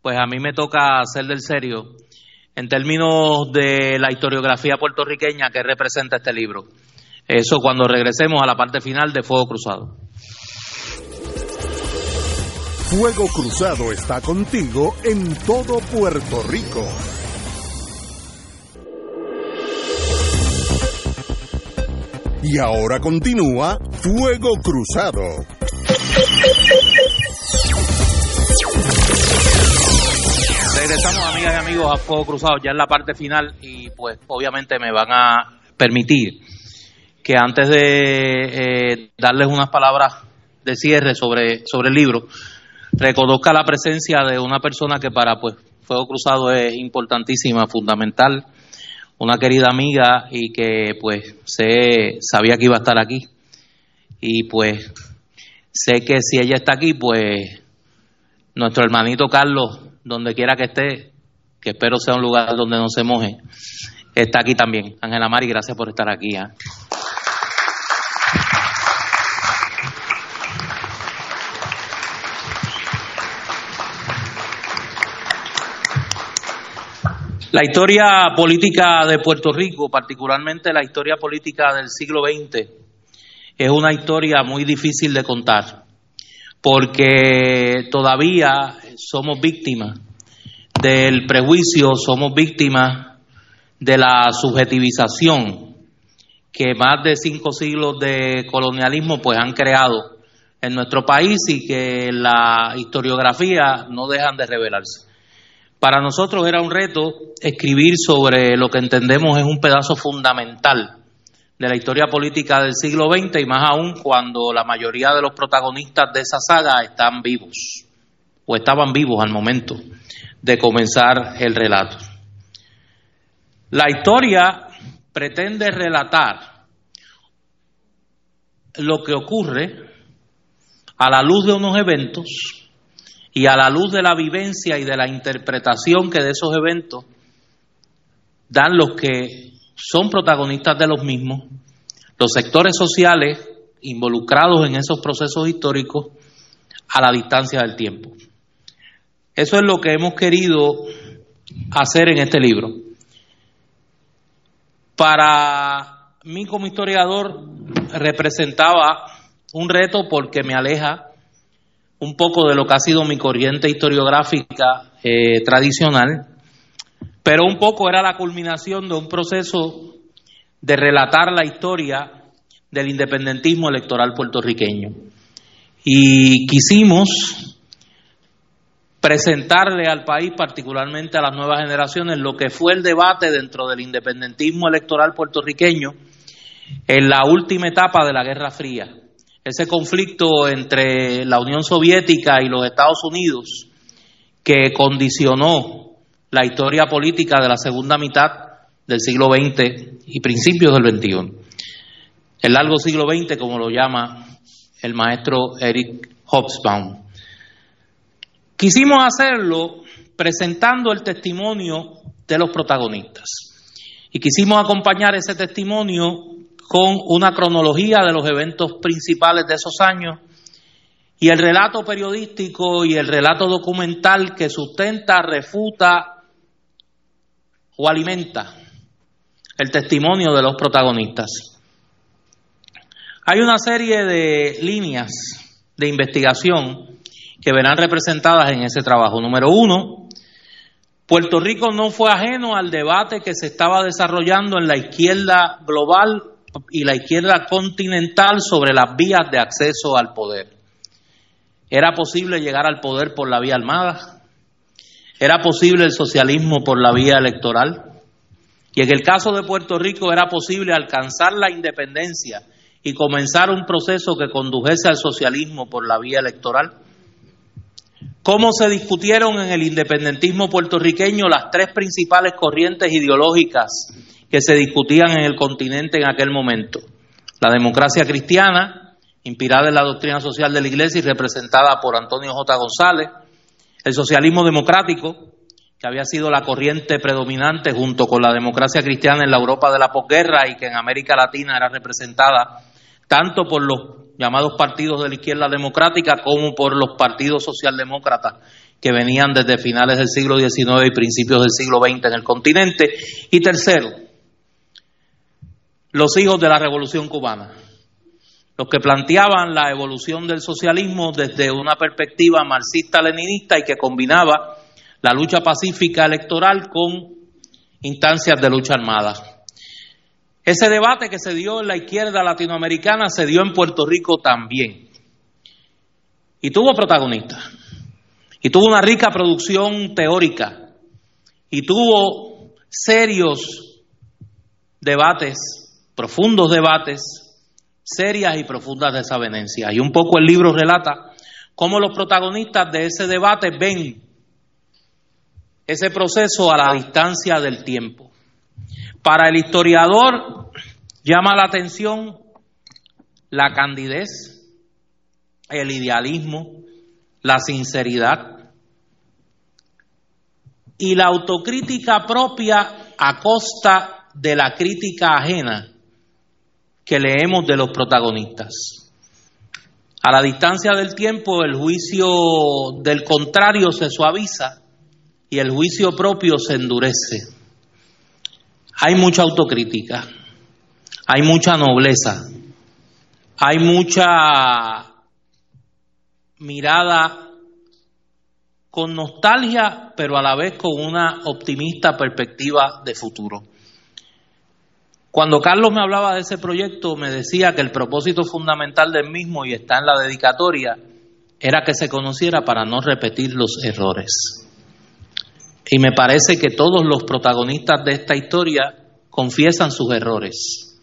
pues a mí me toca hacer del serio en términos de la historiografía puertorriqueña que representa este libro. Eso cuando regresemos a la parte final de Fuego Cruzado. Fuego Cruzado está contigo en todo Puerto Rico. Y ahora continúa Fuego Cruzado. Regresamos amigas y amigos a Fuego Cruzado ya en la parte final y pues obviamente me van a permitir que antes de eh, darles unas palabras de cierre sobre, sobre el libro, reconozca la presencia de una persona que para pues Fuego Cruzado es importantísima, fundamental, una querida amiga y que pues sé, sabía que iba a estar aquí y pues sé que si ella está aquí pues nuestro hermanito Carlos, donde quiera que esté, que espero sea un lugar donde no se moje, está aquí también. Ángela Mari, gracias por estar aquí. ¿ah? La historia política de Puerto Rico, particularmente la historia política del siglo XX, es una historia muy difícil de contar, porque todavía somos víctimas del prejuicio, somos víctimas de la subjetivización que más de cinco siglos de colonialismo pues han creado en nuestro país y que la historiografía no dejan de revelarse. Para nosotros era un reto escribir sobre lo que entendemos es un pedazo fundamental de la historia política del siglo XX y más aún cuando la mayoría de los protagonistas de esa saga están vivos o estaban vivos al momento de comenzar el relato. La historia pretende relatar lo que ocurre a la luz de unos eventos y a la luz de la vivencia y de la interpretación que de esos eventos dan los que son protagonistas de los mismos, los sectores sociales involucrados en esos procesos históricos a la distancia del tiempo. Eso es lo que hemos querido hacer en este libro. Para mí como historiador representaba un reto porque me aleja un poco de lo que ha sido mi corriente historiográfica eh, tradicional, pero un poco era la culminación de un proceso de relatar la historia del independentismo electoral puertorriqueño. Y quisimos presentarle al país, particularmente a las nuevas generaciones, lo que fue el debate dentro del independentismo electoral puertorriqueño en la última etapa de la Guerra Fría. Ese conflicto entre la Unión Soviética y los Estados Unidos que condicionó la historia política de la segunda mitad del siglo XX y principios del XXI. El largo siglo XX, como lo llama el maestro Eric Hobsbawm. Quisimos hacerlo presentando el testimonio de los protagonistas. Y quisimos acompañar ese testimonio con una cronología de los eventos principales de esos años y el relato periodístico y el relato documental que sustenta, refuta o alimenta el testimonio de los protagonistas. Hay una serie de líneas de investigación que verán representadas en ese trabajo. Número uno, Puerto Rico no fue ajeno al debate que se estaba desarrollando en la izquierda global y la izquierda continental sobre las vías de acceso al poder. ¿Era posible llegar al poder por la vía armada? ¿Era posible el socialismo por la vía electoral? Y en el caso de Puerto Rico era posible alcanzar la independencia y comenzar un proceso que condujese al socialismo por la vía electoral. ¿Cómo se discutieron en el independentismo puertorriqueño las tres principales corrientes ideológicas que se discutían en el continente en aquel momento? La democracia cristiana, inspirada en la doctrina social de la Iglesia y representada por Antonio J. González, el socialismo democrático, que había sido la corriente predominante junto con la democracia cristiana en la Europa de la posguerra y que en América Latina era representada tanto por los llamados partidos de la izquierda democrática como por los partidos socialdemócratas que venían desde finales del siglo XIX y principios del siglo XX en el continente. Y tercero, los hijos de la Revolución cubana, los que planteaban la evolución del socialismo desde una perspectiva marxista-leninista y que combinaba la lucha pacífica electoral con instancias de lucha armada. Ese debate que se dio en la izquierda latinoamericana se dio en Puerto Rico también. Y tuvo protagonistas. Y tuvo una rica producción teórica. Y tuvo serios debates, profundos debates, serias y profundas desavenencias. Y un poco el libro relata cómo los protagonistas de ese debate ven ese proceso a la distancia del tiempo. Para el historiador llama la atención la candidez, el idealismo, la sinceridad y la autocrítica propia a costa de la crítica ajena que leemos de los protagonistas. A la distancia del tiempo el juicio del contrario se suaviza y el juicio propio se endurece hay mucha autocrítica, hay mucha nobleza, hay mucha mirada con nostalgia, pero a la vez con una optimista perspectiva de futuro. Cuando Carlos me hablaba de ese proyecto, me decía que el propósito fundamental del mismo, y está en la dedicatoria, era que se conociera para no repetir los errores. Y me parece que todos los protagonistas de esta historia confiesan sus errores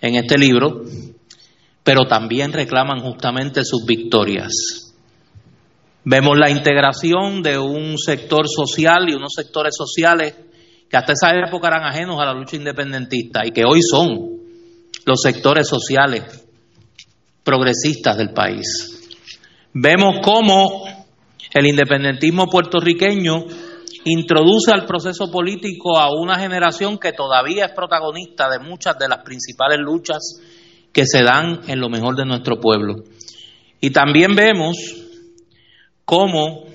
en este libro, pero también reclaman justamente sus victorias. Vemos la integración de un sector social y unos sectores sociales que hasta esa época eran ajenos a la lucha independentista y que hoy son los sectores sociales progresistas del país. Vemos cómo el independentismo puertorriqueño introduce al proceso político a una generación que todavía es protagonista de muchas de las principales luchas que se dan en lo mejor de nuestro pueblo. Y también vemos cómo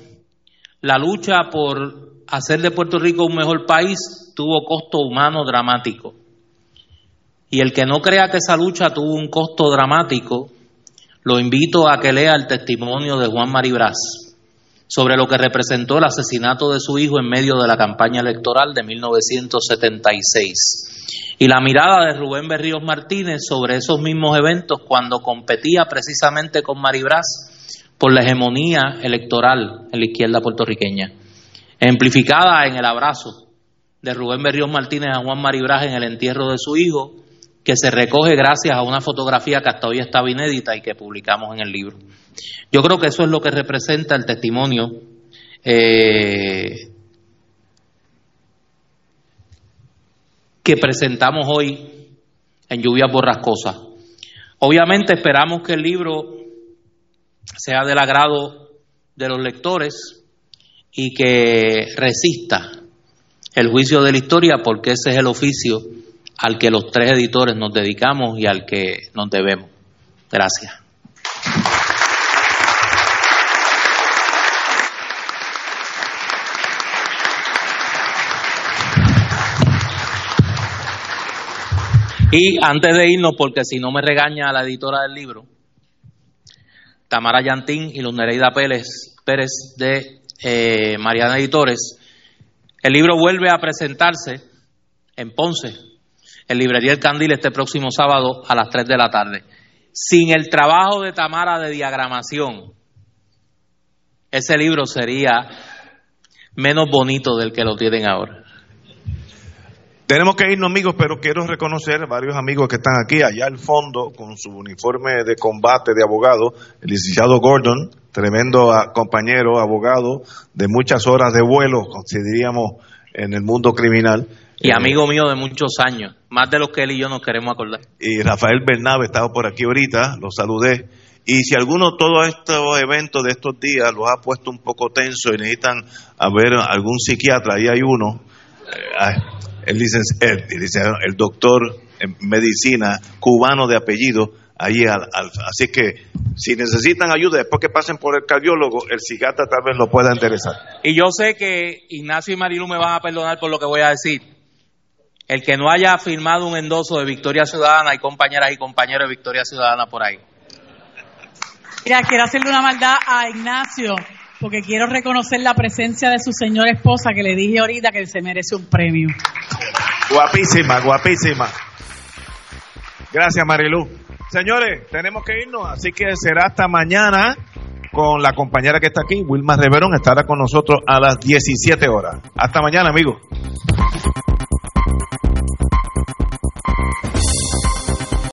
la lucha por hacer de Puerto Rico un mejor país tuvo costo humano dramático. Y el que no crea que esa lucha tuvo un costo dramático, lo invito a que lea el testimonio de Juan Maribraz sobre lo que representó el asesinato de su hijo en medio de la campaña electoral de 1976. Y la mirada de Rubén Berríos Martínez sobre esos mismos eventos cuando competía precisamente con Maribraz por la hegemonía electoral en la izquierda puertorriqueña, amplificada en el abrazo de Rubén Berríos Martínez a Juan Maribraz en el entierro de su hijo, que se recoge gracias a una fotografía que hasta hoy estaba inédita y que publicamos en el libro. Yo creo que eso es lo que representa el testimonio eh, que presentamos hoy en Lluvias Borrascosas. Obviamente esperamos que el libro sea del agrado de los lectores y que resista el juicio de la historia porque ese es el oficio al que los tres editores nos dedicamos y al que nos debemos. Gracias. Y antes de irnos, porque si no me regaña la editora del libro, Tamara Yantín y Luz Nereida Pérez, Pérez de eh, Mariana Editores, el libro vuelve a presentarse en Ponce, en Librería El Candil, este próximo sábado a las 3 de la tarde. Sin el trabajo de Tamara de diagramación, ese libro sería menos bonito del que lo tienen ahora. Tenemos que irnos amigos, pero quiero reconocer varios amigos que están aquí, allá al fondo, con su uniforme de combate de abogado, el licenciado Gordon, tremendo compañero, abogado, de muchas horas de vuelo, consideraríamos, en el mundo criminal. Y amigo mío de muchos años, más de los que él y yo nos queremos acordar. Y Rafael Bernabe estaba por aquí ahorita, lo saludé. Y si alguno todos estos eventos de estos días los ha puesto un poco tenso y necesitan a ver algún psiquiatra, ahí hay uno. Eh, el, licenciado, el, doctor en medicina cubano de apellido, ahí al, así que si necesitan ayuda después que pasen por el cardiólogo, el psiquiatra tal vez lo pueda interesar. Y yo sé que Ignacio y Marilu me van a perdonar por lo que voy a decir. El que no haya firmado un endoso de Victoria Ciudadana, hay compañeras y compañeros de Victoria Ciudadana por ahí. Mira, quiero hacerle una maldad a Ignacio porque quiero reconocer la presencia de su señora esposa que le dije ahorita que se merece un premio. Guapísima, guapísima. Gracias, Marilu. Señores, tenemos que irnos, así que será hasta mañana con la compañera que está aquí, Wilma Reverón, estará con nosotros a las 17 horas. Hasta mañana, amigos.